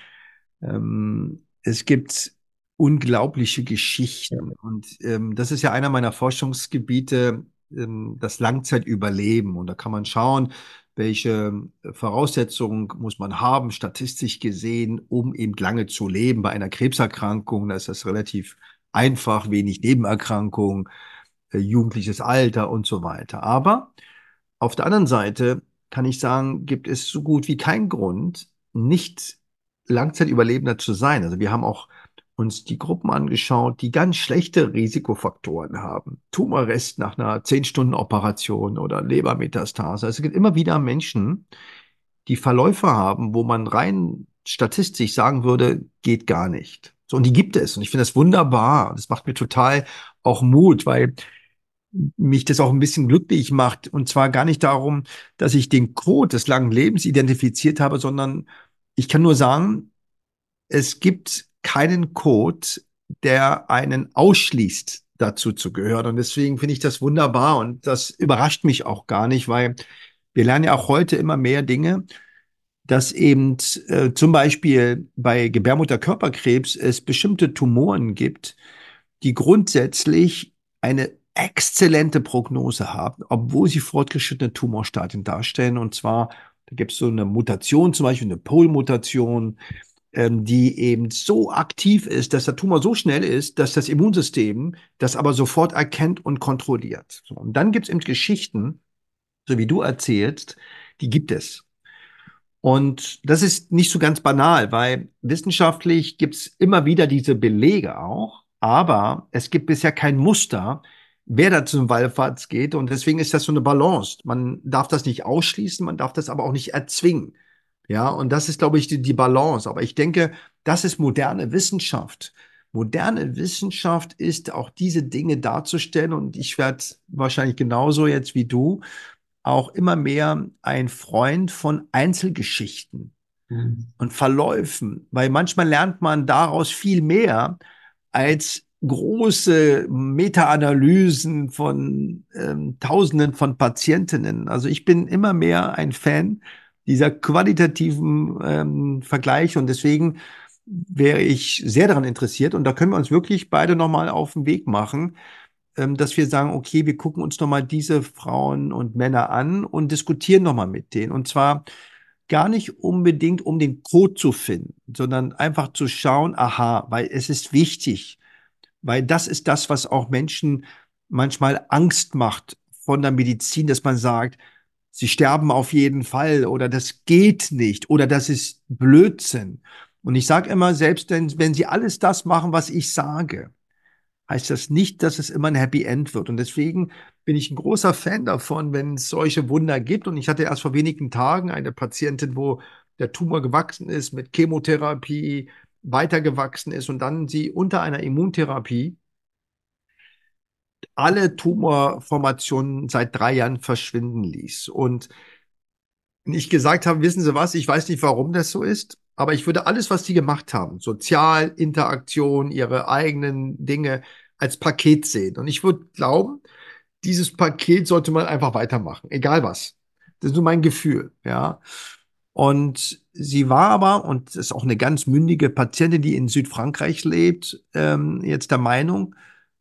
ähm, es gibt unglaubliche Geschichten. Und ähm, das ist ja einer meiner Forschungsgebiete, ähm, das Langzeitüberleben. Und da kann man schauen, welche Voraussetzungen muss man haben, statistisch gesehen, um eben lange zu leben. Bei einer Krebserkrankung, da ist das relativ einfach, wenig Nebenerkrankungen, äh, jugendliches Alter und so weiter. Aber auf der anderen Seite kann ich sagen, gibt es so gut wie keinen Grund, nicht Langzeitüberlebender zu sein. Also wir haben auch uns die Gruppen angeschaut, die ganz schlechte Risikofaktoren haben. Tumorrest nach einer 10-Stunden-Operation oder Lebermetastase. Also es gibt immer wieder Menschen, die Verläufe haben, wo man rein statistisch sagen würde, geht gar nicht. So, und die gibt es. Und ich finde das wunderbar. Das macht mir total auch Mut, weil mich das auch ein bisschen glücklich macht. Und zwar gar nicht darum, dass ich den Code des langen Lebens identifiziert habe, sondern ich kann nur sagen, es gibt keinen Code, der einen ausschließt, dazu zu gehören. Und deswegen finde ich das wunderbar und das überrascht mich auch gar nicht, weil wir lernen ja auch heute immer mehr Dinge, dass eben äh, zum Beispiel bei Gebärmutterkörperkrebs es bestimmte Tumoren gibt, die grundsätzlich eine exzellente Prognose haben, obwohl sie fortgeschrittene Tumorstadien darstellen. Und zwar, da gibt es so eine Mutation, zum Beispiel eine Polmutation, ähm, die eben so aktiv ist, dass der Tumor so schnell ist, dass das Immunsystem das aber sofort erkennt und kontrolliert. So, und dann gibt es eben Geschichten, so wie du erzählst, die gibt es. Und das ist nicht so ganz banal, weil wissenschaftlich gibt es immer wieder diese Belege auch, aber es gibt bisher kein Muster, wer da zum Wallfahrts geht. Und deswegen ist das so eine Balance. Man darf das nicht ausschließen, man darf das aber auch nicht erzwingen. Ja, und das ist, glaube ich, die, die Balance. Aber ich denke, das ist moderne Wissenschaft. Moderne Wissenschaft ist auch diese Dinge darzustellen. Und ich werde wahrscheinlich genauso jetzt wie du auch immer mehr ein Freund von Einzelgeschichten mhm. und Verläufen, weil manchmal lernt man daraus viel mehr als große Meta-Analysen von ähm, Tausenden von Patientinnen. Also ich bin immer mehr ein Fan dieser qualitativen ähm, Vergleiche und deswegen wäre ich sehr daran interessiert und da können wir uns wirklich beide nochmal auf den Weg machen, dass wir sagen, okay, wir gucken uns nochmal diese Frauen und Männer an und diskutieren nochmal mit denen. Und zwar gar nicht unbedingt, um den Code zu finden, sondern einfach zu schauen, aha, weil es ist wichtig, weil das ist das, was auch Menschen manchmal Angst macht von der Medizin, dass man sagt, sie sterben auf jeden Fall oder das geht nicht oder das ist Blödsinn. Und ich sage immer, selbst wenn, wenn sie alles das machen, was ich sage, heißt das nicht, dass es immer ein Happy End wird. Und deswegen bin ich ein großer Fan davon, wenn es solche Wunder gibt. Und ich hatte erst vor wenigen Tagen eine Patientin, wo der Tumor gewachsen ist mit Chemotherapie, weitergewachsen ist und dann sie unter einer Immuntherapie alle Tumorformationen seit drei Jahren verschwinden ließ. Und ich gesagt habe, wissen Sie was, ich weiß nicht, warum das so ist, aber ich würde alles, was Sie gemacht haben, Sozial, Interaktion, Ihre eigenen Dinge, als Paket sehen. Und ich würde glauben, dieses Paket sollte man einfach weitermachen, egal was. Das ist nur mein Gefühl, ja. Und sie war aber, und das ist auch eine ganz mündige Patientin, die in Südfrankreich lebt, ähm, jetzt der Meinung,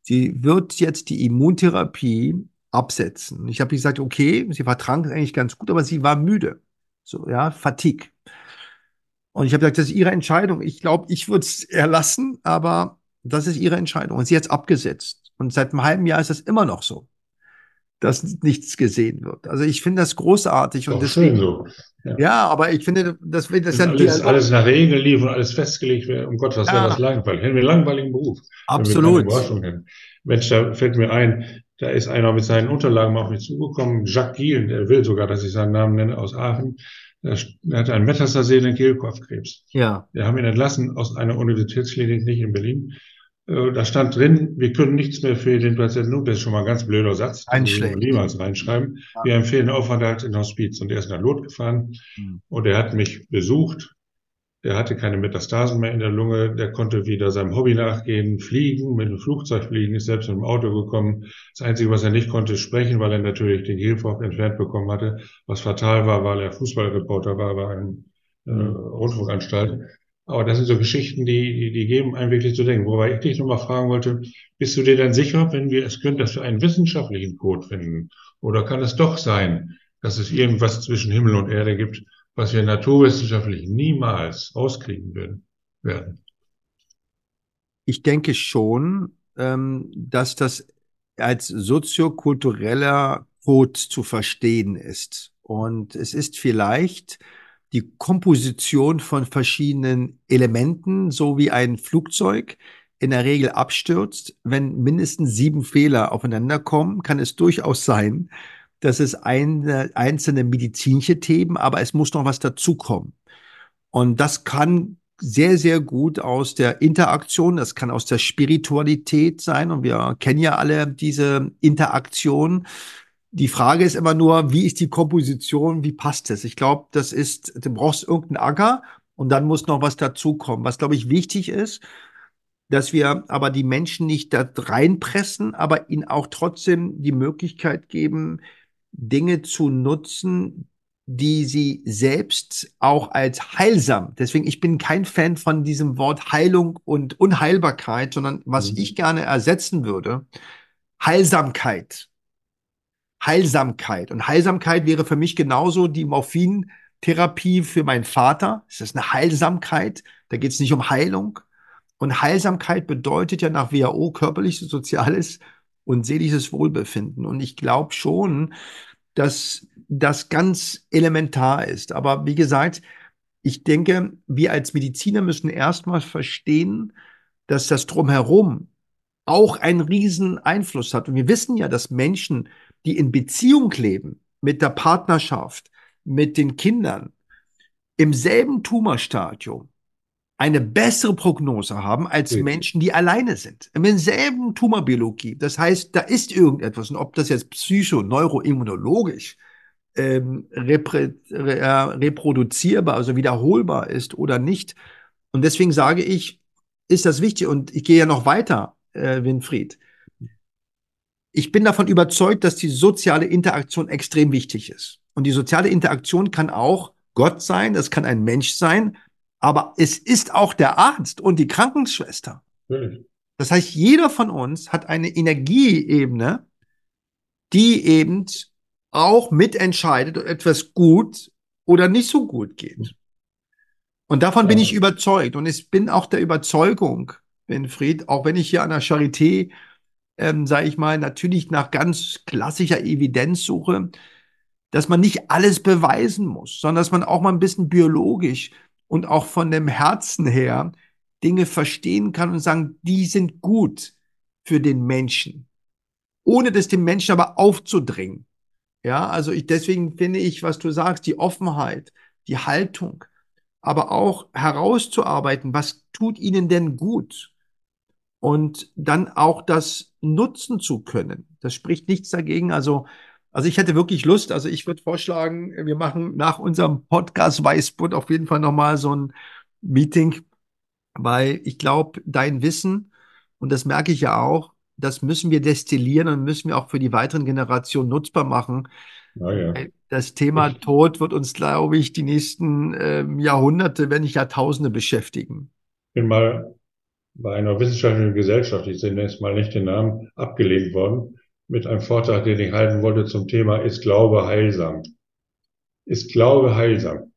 sie wird jetzt die Immuntherapie absetzen. Ich habe gesagt, okay, sie vertrank eigentlich ganz gut, aber sie war müde. So, ja, Fatigue. Und ich habe gesagt, das ist ihre Entscheidung. Ich glaube, ich würde es erlassen, aber das ist ihre Entscheidung. Und sie hat es abgesetzt. Und seit einem halben Jahr ist das immer noch so, dass nichts gesehen wird. Also ich finde das großartig. und deswegen, schön so. Ja. ja. aber ich finde, das, das ist ja alles, alles nach Regeln lief und alles festgelegt wäre. Um Gott, was ja. wäre das langweilig? Hätten wir einen langweiligen Beruf. Absolut. Mensch, da fällt mir ein, da ist einer mit seinen Unterlagen auf mich zugekommen, Jacques Giel, der will sogar, dass ich seinen Namen nenne, aus Aachen. Er hatte einen metastasierenden Kehlkopfkrebs. Ja. Wir haben ihn entlassen aus einer Universitätsklinik, nicht in Berlin. Äh, da stand drin, wir können nichts mehr für den Patienten tun. Das ist schon mal ein ganz blöder Satz. Ein schlecht. Niemals reinschreiben. Ja. Wir empfehlen Aufenthalt in Hospiz. Und er ist nach Lot gefahren. Mhm. Und er hat mich besucht der hatte keine Metastasen mehr in der Lunge, der konnte wieder seinem Hobby nachgehen, fliegen, mit dem Flugzeug fliegen, ist selbst mit dem Auto gekommen. Das Einzige, was er nicht konnte, ist sprechen, weil er natürlich den Gehfrock entfernt bekommen hatte, was fatal war, weil er Fußballreporter war bei einem äh, Rundfunkanstalt. Aber das sind so Geschichten, die, die, die geben einem wirklich zu denken. Wobei ich dich nochmal fragen wollte, bist du dir dann sicher, wenn wir es können, dass wir einen wissenschaftlichen Code finden? Oder kann es doch sein, dass es irgendwas zwischen Himmel und Erde gibt, was wir naturwissenschaftlich niemals rauskriegen werden. Ich denke schon, ähm, dass das als soziokultureller Code zu verstehen ist. Und es ist vielleicht die Komposition von verschiedenen Elementen, so wie ein Flugzeug in der Regel abstürzt. Wenn mindestens sieben Fehler aufeinander kommen, kann es durchaus sein, dass es eine, einzelne medizinische Themen, aber es muss noch was dazukommen. Und das kann sehr, sehr gut aus der Interaktion, das kann aus der Spiritualität sein und wir kennen ja alle diese Interaktion. Die Frage ist immer nur, wie ist die Komposition, wie passt es? Ich glaube, das ist, du brauchst irgendeinen Acker und dann muss noch was dazukommen. Was, glaube ich, wichtig ist, dass wir aber die Menschen nicht da reinpressen, aber ihnen auch trotzdem die Möglichkeit geben, Dinge zu nutzen, die sie selbst auch als heilsam, deswegen ich bin kein Fan von diesem Wort Heilung und Unheilbarkeit, sondern was mhm. ich gerne ersetzen würde, Heilsamkeit. Heilsamkeit. Und Heilsamkeit wäre für mich genauso die Morphintherapie für meinen Vater. Es ist eine Heilsamkeit. Da geht es nicht um Heilung. Und Heilsamkeit bedeutet ja nach WHO körperliches, soziales und seelisches Wohlbefinden. Und ich glaube schon, dass das ganz elementar ist. Aber wie gesagt, ich denke, wir als Mediziner müssen erstmal verstehen, dass das drumherum auch einen riesen Einfluss hat. Und wir wissen ja, dass Menschen, die in Beziehung leben, mit der Partnerschaft, mit den Kindern, im selben Tumorstadium eine bessere Prognose haben als ja. Menschen, die alleine sind. Im selben Tumorbiologie. Das heißt, da ist irgendetwas. Und ob das jetzt psycho, neuroimmunologisch, ähm, reprä, re, reproduzierbar, also wiederholbar ist oder nicht. Und deswegen sage ich, ist das wichtig. Und ich gehe ja noch weiter, äh, Winfried. Ich bin davon überzeugt, dass die soziale Interaktion extrem wichtig ist. Und die soziale Interaktion kann auch Gott sein, das kann ein Mensch sein, aber es ist auch der Arzt und die Krankenschwester. Mhm. Das heißt, jeder von uns hat eine Energieebene, die eben auch mitentscheidet, ob etwas gut oder nicht so gut geht. Und davon bin ich überzeugt. Und ich bin auch der Überzeugung, Winfried, auch wenn ich hier an der Charité, ähm, sage ich mal, natürlich nach ganz klassischer Evidenz suche, dass man nicht alles beweisen muss, sondern dass man auch mal ein bisschen biologisch und auch von dem Herzen her Dinge verstehen kann und sagen, die sind gut für den Menschen, ohne das dem Menschen aber aufzudringen. Ja, also ich, deswegen finde ich, was du sagst, die Offenheit, die Haltung, aber auch herauszuarbeiten, was tut ihnen denn gut? Und dann auch das nutzen zu können. Das spricht nichts dagegen. Also also ich hätte wirklich Lust, also ich würde vorschlagen, wir machen nach unserem Podcast Weißbund auf jeden Fall nochmal so ein Meeting, weil ich glaube, dein Wissen, und das merke ich ja auch, das müssen wir destillieren und müssen wir auch für die weiteren Generationen nutzbar machen. Ah, ja. Das Thema Tod wird uns, glaube ich, die nächsten äh, Jahrhunderte, wenn nicht Jahrtausende beschäftigen. Ich bin mal bei einer wissenschaftlichen Gesellschaft, ich nenne jetzt mal nicht den Namen, abgelehnt worden mit einem Vortrag, den ich halten wollte zum Thema Ist Glaube heilsam? Ist Glaube heilsam?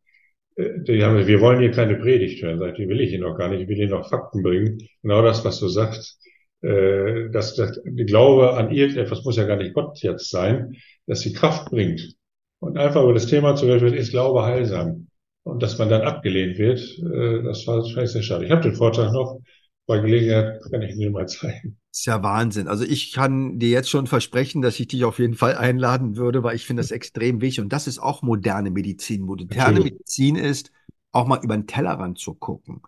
Äh, die haben, wir wollen hier keine Predigt hören, sagt, die will ich Ihnen noch gar nicht, ich will Ihnen noch Fakten bringen. Genau das, was du sagst, äh, dass, der Glaube an irgendetwas muss ja gar nicht Gott jetzt sein, dass die Kraft bringt. Und einfach über das Thema zu reden, ist Glaube heilsam? Und dass man dann abgelehnt wird, äh, das war, war sehr schade. Ich habe den Vortrag noch, bei Gelegenheit kann ich Ihnen mal zeigen. Ist ja Wahnsinn. Also ich kann dir jetzt schon versprechen, dass ich dich auf jeden Fall einladen würde, weil ich finde das extrem wichtig. Und das ist auch moderne Medizin. Moderne Natürlich. Medizin ist, auch mal über den Tellerrand zu gucken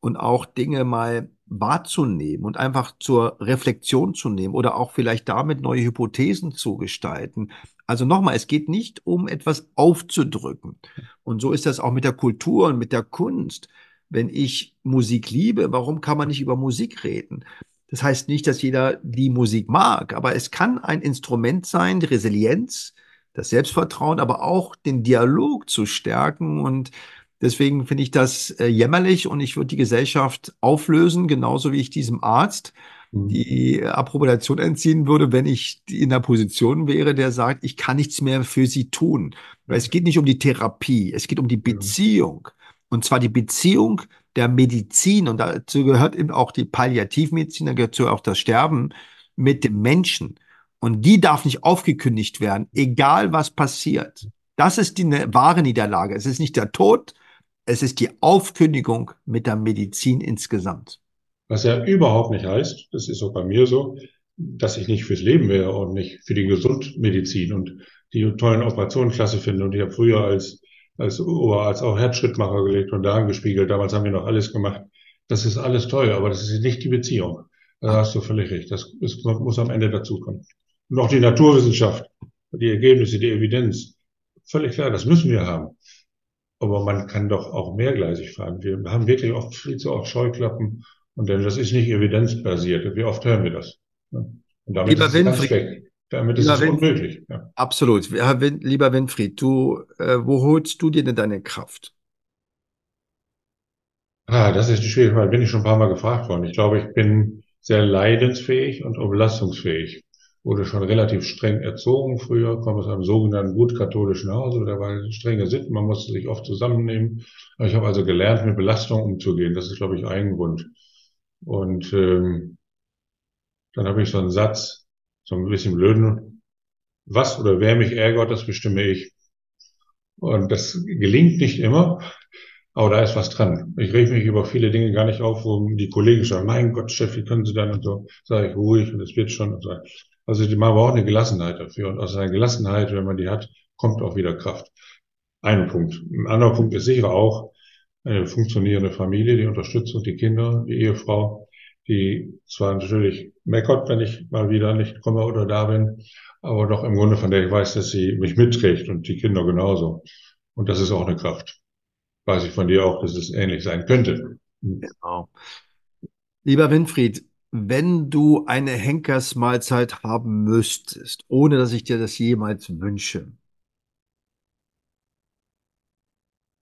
und auch Dinge mal wahrzunehmen und einfach zur Reflexion zu nehmen oder auch vielleicht damit neue Hypothesen zu gestalten. Also nochmal, es geht nicht um etwas aufzudrücken. Und so ist das auch mit der Kultur und mit der Kunst. Wenn ich Musik liebe, warum kann man nicht über Musik reden? Das heißt nicht, dass jeder die Musik mag, aber es kann ein Instrument sein, die Resilienz, das Selbstvertrauen, aber auch den Dialog zu stärken. Und deswegen finde ich das äh, jämmerlich und ich würde die Gesellschaft auflösen, genauso wie ich diesem Arzt mhm. die Approbation entziehen würde, wenn ich in der Position wäre, der sagt, ich kann nichts mehr für sie tun. Weil es geht nicht um die Therapie, es geht um die Beziehung. Und zwar die Beziehung der Medizin, und dazu gehört eben auch die Palliativmedizin, da gehört dazu auch das Sterben mit dem Menschen. Und die darf nicht aufgekündigt werden, egal was passiert. Das ist die wahre Niederlage. Es ist nicht der Tod, es ist die Aufkündigung mit der Medizin insgesamt. Was ja überhaupt nicht heißt, das ist auch bei mir so, dass ich nicht fürs Leben wäre und nicht für die Gesundmedizin und die tollen Operationen klasse finde. Und ich habe früher als, als Oberarzt auch Herzschrittmacher gelegt und Darm gespiegelt. Damals haben wir noch alles gemacht. Das ist alles toll, aber das ist nicht die Beziehung. Da hast du völlig recht. Das, das muss am Ende dazukommen. Und auch die Naturwissenschaft, die Ergebnisse, die Evidenz. Völlig klar, das müssen wir haben. Aber man kann doch auch mehrgleisig fahren. Wir haben wirklich oft viel zu oft Scheuklappen. Und denn das ist nicht evidenzbasiert. Wie oft hören wir das? Und damit Lieber ist Winfried. Damit ist es Winfried. unmöglich. Ja. Absolut. Win lieber Winfried, du, äh, wo holst du dir denn deine Kraft? Ah, das ist die schwierige Frage. Bin ich schon ein paar Mal gefragt worden. Ich glaube, ich bin sehr leidensfähig und auch belastungsfähig. Wurde schon relativ streng erzogen früher, komme aus einem sogenannten gut katholischen Hause. Da war strenge Sitten, man musste sich oft zusammennehmen. Aber Ich habe also gelernt, mit Belastung umzugehen. Das ist, glaube ich, ein Grund. Und ähm, dann habe ich so einen Satz, so ein bisschen blöden. Was oder wer mich ärgert, das bestimme ich. Und das gelingt nicht immer, aber da ist was dran. Ich reg mich über viele Dinge gar nicht auf, wo die Kollegen sagen, mein Gott, Chef, wie können Sie dann und so. Sage ich ruhig und es wird schon. Und so. Also die man braucht eine Gelassenheit dafür. Und aus einer Gelassenheit, wenn man die hat, kommt auch wieder Kraft. Ein Punkt. Ein anderer Punkt ist sicher auch eine funktionierende Familie, die Unterstützung, die Kinder, die Ehefrau, die zwar natürlich meckert, wenn ich mal wieder nicht komme oder da bin, aber doch im Grunde von der ich weiß, dass sie mich mitträgt und die Kinder genauso. Und das ist auch eine Kraft. Weiß ich von dir auch, dass es ähnlich sein könnte. Genau. Lieber Winfried, wenn du eine Henkersmahlzeit haben müsstest, ohne dass ich dir das jemals wünsche,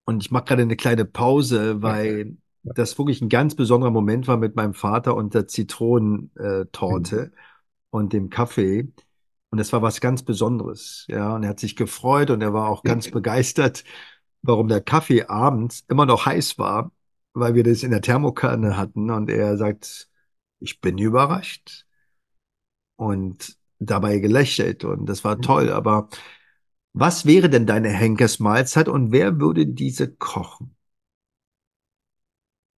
und ich mache gerade eine kleine Pause, weil das wirklich ein ganz besonderer Moment war mit meinem Vater und der Zitronentorte und dem Kaffee. Und es war was ganz Besonderes, ja. Und er hat sich gefreut und er war auch ganz begeistert, warum der Kaffee abends immer noch heiß war, weil wir das in der Thermokanne hatten. Und er sagt, ich bin überrascht. Und dabei gelächelt. Und das war toll. Aber was wäre denn deine Henkersmahlzeit und wer würde diese kochen?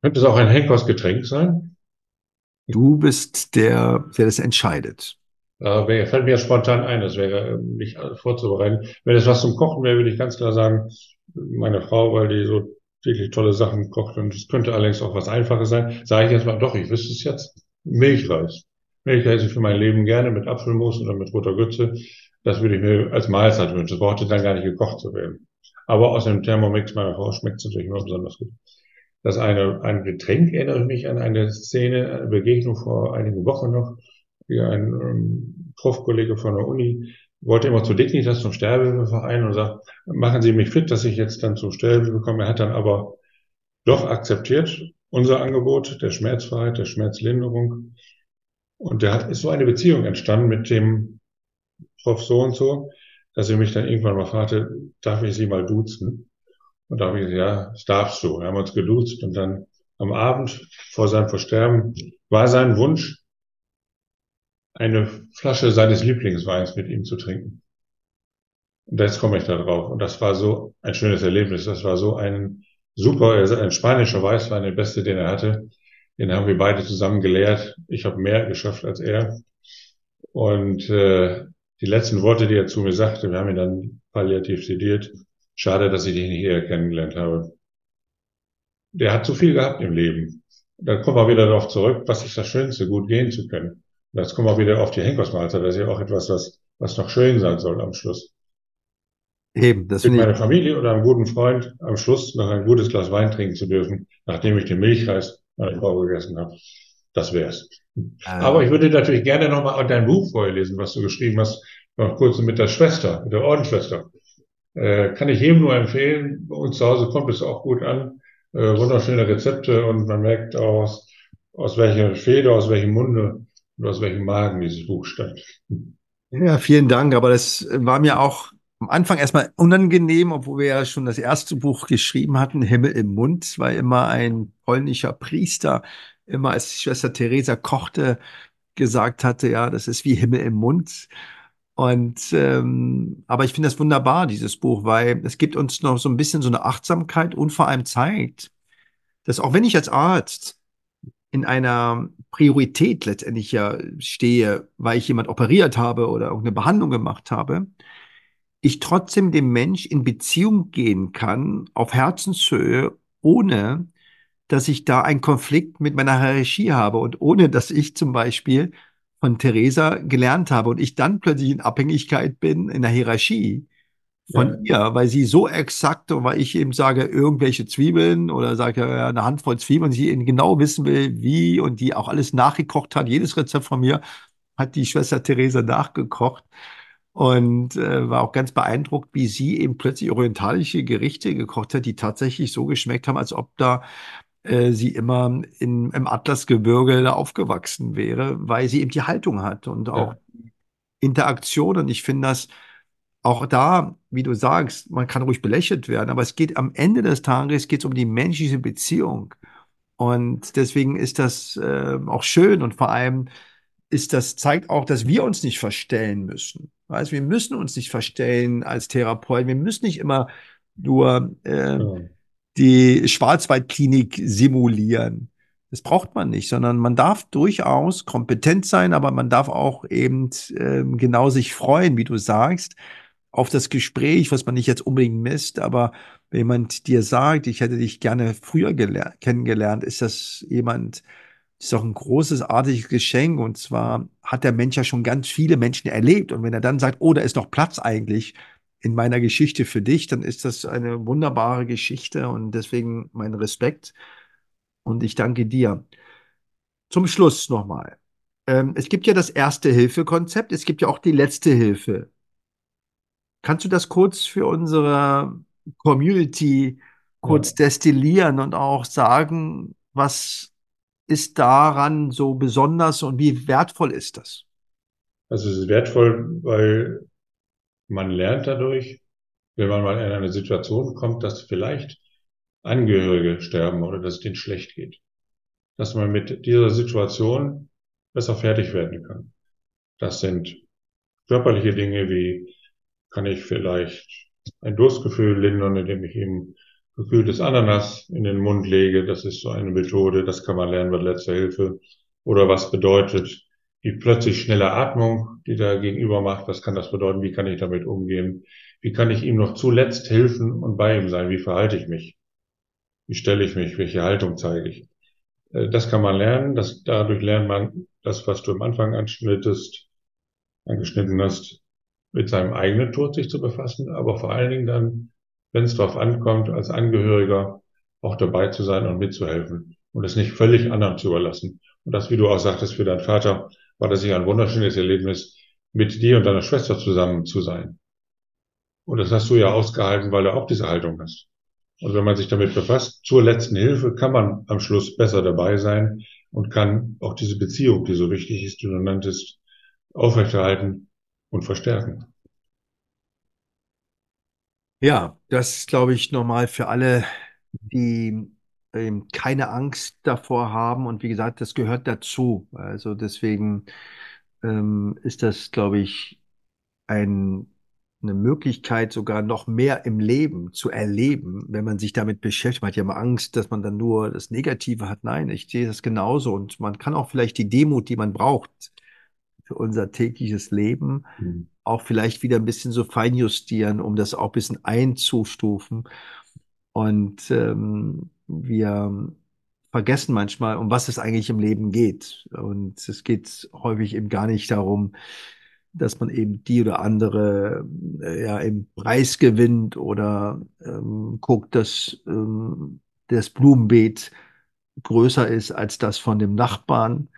Könnte es auch ein Henkersgetränk sein? Du bist der, der das entscheidet. Äh, fällt mir spontan ein, das wäre ähm, nicht vorzubereiten. Wenn es was zum Kochen wäre, würde ich ganz klar sagen, meine Frau, weil die so wirklich tolle Sachen kocht und es könnte allerdings auch was Einfaches sein, sage ich jetzt mal, doch, ich wüsste es jetzt. Milchreis. Milchreis für mein Leben gerne mit Apfelmus oder mit roter Grütze. Das würde ich mir als Mahlzeit wünschen. Das brauchte dann gar nicht gekocht zu werden. Aber aus dem Thermomix meiner Frau schmeckt es natürlich immer besonders gut. Das eine, ein Getränk erinnere ich mich an eine Szene, eine Begegnung vor einigen Wochen noch. Wie ein ähm, Profkollege von der Uni wollte immer zu Dignitas zum Sterbehilfeverein und sagt, machen Sie mich fit, dass ich jetzt dann zum Sterbehilfe komme. Er hat dann aber doch akzeptiert unser Angebot der Schmerzfreiheit, der Schmerzlinderung. Und da ist so eine Beziehung entstanden mit dem Prof so und so, dass er mich dann irgendwann mal fragte, darf ich Sie mal duzen? Und da habe ich gesagt, ja, das darfst du. Wir haben uns geduzt und dann am Abend vor seinem Versterben war sein Wunsch, eine Flasche seines Lieblingsweins mit ihm zu trinken. Und jetzt komme ich da drauf. Und das war so ein schönes Erlebnis. Das war so ein super, ein spanischer Weißwein, der beste, den er hatte. Den haben wir beide zusammen geleert. Ich habe mehr geschafft als er. Und äh, die letzten Worte, die er zu mir sagte, wir haben ihn dann palliativ sediert. Schade, dass ich dich nicht eher kennengelernt habe. Der hat zu viel gehabt im Leben. Da kommen wir wieder darauf zurück, was ist das Schönste, gut gehen zu können. Und jetzt kommen wir wieder auf die Henkersmahlzeit. Das ist ja auch etwas, was, was noch schön sein soll am Schluss. Eben, das Mit meiner Familie oder einem guten Freund am Schluss noch ein gutes Glas Wein trinken zu dürfen, nachdem ich den Milchreis meiner Frau gegessen habe. Das wär's. äh, Aber ich würde natürlich gerne nochmal dein Buch vorlesen, was du geschrieben hast, noch kurz mit der Schwester, mit der Ordensschwester. Äh, kann ich jedem nur empfehlen. Bei uns zu Hause kommt es auch gut an. Äh, wunderschöne Rezepte und man merkt aus, aus welcher Feder, aus welchem Munde und aus welchem Magen dieses Buch stammt. Ja, vielen Dank. Aber das war mir auch am Anfang erstmal unangenehm, obwohl wir ja schon das erste Buch geschrieben hatten, Himmel im Mund, weil immer ein polnischer Priester, immer als Schwester Teresa kochte, gesagt hatte, ja, das ist wie Himmel im Mund. Und ähm, aber ich finde das wunderbar, dieses Buch, weil es gibt uns noch so ein bisschen so eine Achtsamkeit und vor allem zeigt, dass auch wenn ich als Arzt in einer Priorität letztendlich ja stehe, weil ich jemand operiert habe oder irgendeine Behandlung gemacht habe, ich trotzdem dem Mensch in Beziehung gehen kann, auf Herzenshöhe, ohne dass ich da einen Konflikt mit meiner Hierarchie habe und ohne dass ich zum Beispiel von Theresa gelernt habe und ich dann plötzlich in Abhängigkeit bin in der Hierarchie von ja. ihr, weil sie so exakt, und weil ich eben sage, irgendwelche Zwiebeln oder sage eine Handvoll Zwiebeln, sie eben genau wissen will, wie und die auch alles nachgekocht hat. Jedes Rezept von mir hat die Schwester Theresa nachgekocht und äh, war auch ganz beeindruckt, wie sie eben plötzlich orientalische Gerichte gekocht hat, die tatsächlich so geschmeckt haben, als ob da äh, sie immer in, im Atlasgebirge da aufgewachsen wäre, weil sie eben die Haltung hat und auch ja. Interaktion. Und ich finde das auch da, wie du sagst, man kann ruhig belächelt werden, aber es geht am Ende des Tages geht um die menschliche Beziehung. Und deswegen ist das äh, auch schön und vor allem ist das, zeigt auch, dass wir uns nicht verstellen müssen. Weißt, wir müssen uns nicht verstellen als Therapeut. Wir müssen nicht immer nur äh, ja. Die Schwarzwaldklinik simulieren. Das braucht man nicht, sondern man darf durchaus kompetent sein, aber man darf auch eben äh, genau sich freuen, wie du sagst, auf das Gespräch, was man nicht jetzt unbedingt misst, aber wenn jemand dir sagt, ich hätte dich gerne früher kennengelernt, ist das jemand, ist doch ein großes, artiges Geschenk. Und zwar hat der Mensch ja schon ganz viele Menschen erlebt. Und wenn er dann sagt, oh, da ist noch Platz eigentlich in meiner Geschichte für dich, dann ist das eine wunderbare Geschichte und deswegen mein Respekt. Und ich danke dir. Zum Schluss nochmal. Ähm, es gibt ja das Erste-Hilfe-Konzept, es gibt ja auch die Letzte Hilfe. Kannst du das kurz für unsere Community kurz ja. destillieren und auch sagen, was ist daran so besonders und wie wertvoll ist das? Also es ist wertvoll, weil man lernt dadurch, wenn man mal in eine Situation kommt, dass vielleicht Angehörige sterben oder dass es denen schlecht geht, dass man mit dieser Situation besser fertig werden kann. Das sind körperliche Dinge wie kann ich vielleicht ein Durstgefühl lindern, indem ich ihm gekühltes Ananas in den Mund lege. Das ist so eine Methode, das kann man lernen bei letzter Hilfe. Oder was bedeutet die plötzlich schnelle Atmung, die da gegenüber macht, was kann das bedeuten? Wie kann ich damit umgehen? Wie kann ich ihm noch zuletzt helfen und bei ihm sein? Wie verhalte ich mich? Wie stelle ich mich? Welche Haltung zeige ich? Äh, das kann man lernen. Das, dadurch lernt man das, was du am Anfang anschnittest, angeschnitten hast, mit seinem eigenen Tod sich zu befassen, aber vor allen Dingen dann, wenn es darauf ankommt, als Angehöriger auch dabei zu sein und mitzuhelfen und es nicht völlig anderen zu überlassen. Und das, wie du auch sagtest, für deinen Vater war das sicher ein wunderschönes Erlebnis, mit dir und deiner Schwester zusammen zu sein. Und das hast du ja ausgehalten, weil du auch diese Haltung hast. Und wenn man sich damit befasst, zur letzten Hilfe kann man am Schluss besser dabei sein und kann auch diese Beziehung, die so wichtig ist, die du nanntest, aufrechterhalten und verstärken. Ja, das glaube ich, normal für alle, die ähm, keine Angst davor haben. Und wie gesagt, das gehört dazu. Also deswegen ähm, ist das, glaube ich, ein, eine Möglichkeit, sogar noch mehr im Leben zu erleben, wenn man sich damit beschäftigt. Man hat ja immer Angst, dass man dann nur das Negative hat. Nein, ich sehe das genauso. Und man kann auch vielleicht die Demut, die man braucht, für unser tägliches Leben mhm. auch vielleicht wieder ein bisschen so feinjustieren, um das auch ein bisschen einzustufen. Und ähm, wir vergessen manchmal, um was es eigentlich im Leben geht. Und es geht häufig eben gar nicht darum, dass man eben die oder andere äh, ja im Preis gewinnt oder ähm, guckt, dass ähm, das Blumenbeet größer ist als das von dem Nachbarn,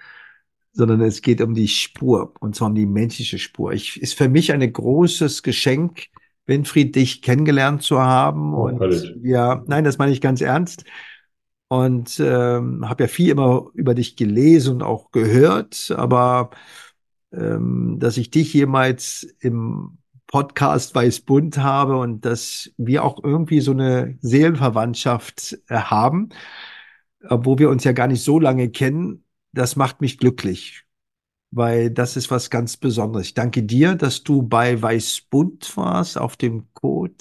sondern es geht um die Spur und zwar um die menschliche Spur. Ich, ist für mich ein großes Geschenk, Winfried, dich kennengelernt zu haben. Oh, und ja, nein, das meine ich ganz ernst. Und ähm, habe ja viel immer über dich gelesen und auch gehört, aber ähm, dass ich dich jemals im Podcast Weißbund habe und dass wir auch irgendwie so eine Seelenverwandtschaft äh, haben, obwohl wir uns ja gar nicht so lange kennen, das macht mich glücklich. Weil das ist was ganz Besonderes. Ich danke dir, dass du bei Weißbund warst, auf dem Code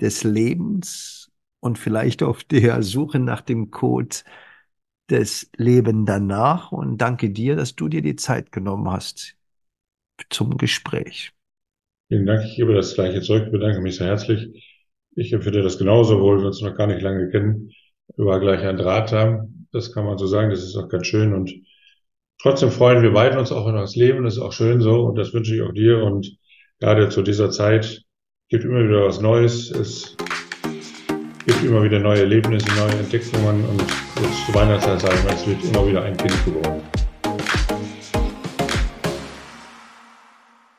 des Lebens und vielleicht auf der Suche nach dem Code des Leben danach. Und danke dir, dass du dir die Zeit genommen hast zum Gespräch. Vielen Dank. Ich gebe das gleiche zurück. Bedanke mich sehr herzlich. Ich empfinde das genauso, obwohl wir uns noch gar nicht lange kennen. War gleich ein Draht haben. Das kann man so sagen. Das ist auch ganz schön. Und trotzdem freuen wir beide uns auch in das Leben. Das ist auch schön so. Und das wünsche ich auch dir. Und gerade zu dieser Zeit gibt immer wieder was Neues. Es gibt immer wieder neue Erlebnisse, neue Entdeckungen. Und jetzt zu Weihnachtszeit sagen wir, es wird immer wieder ein Kind geboren.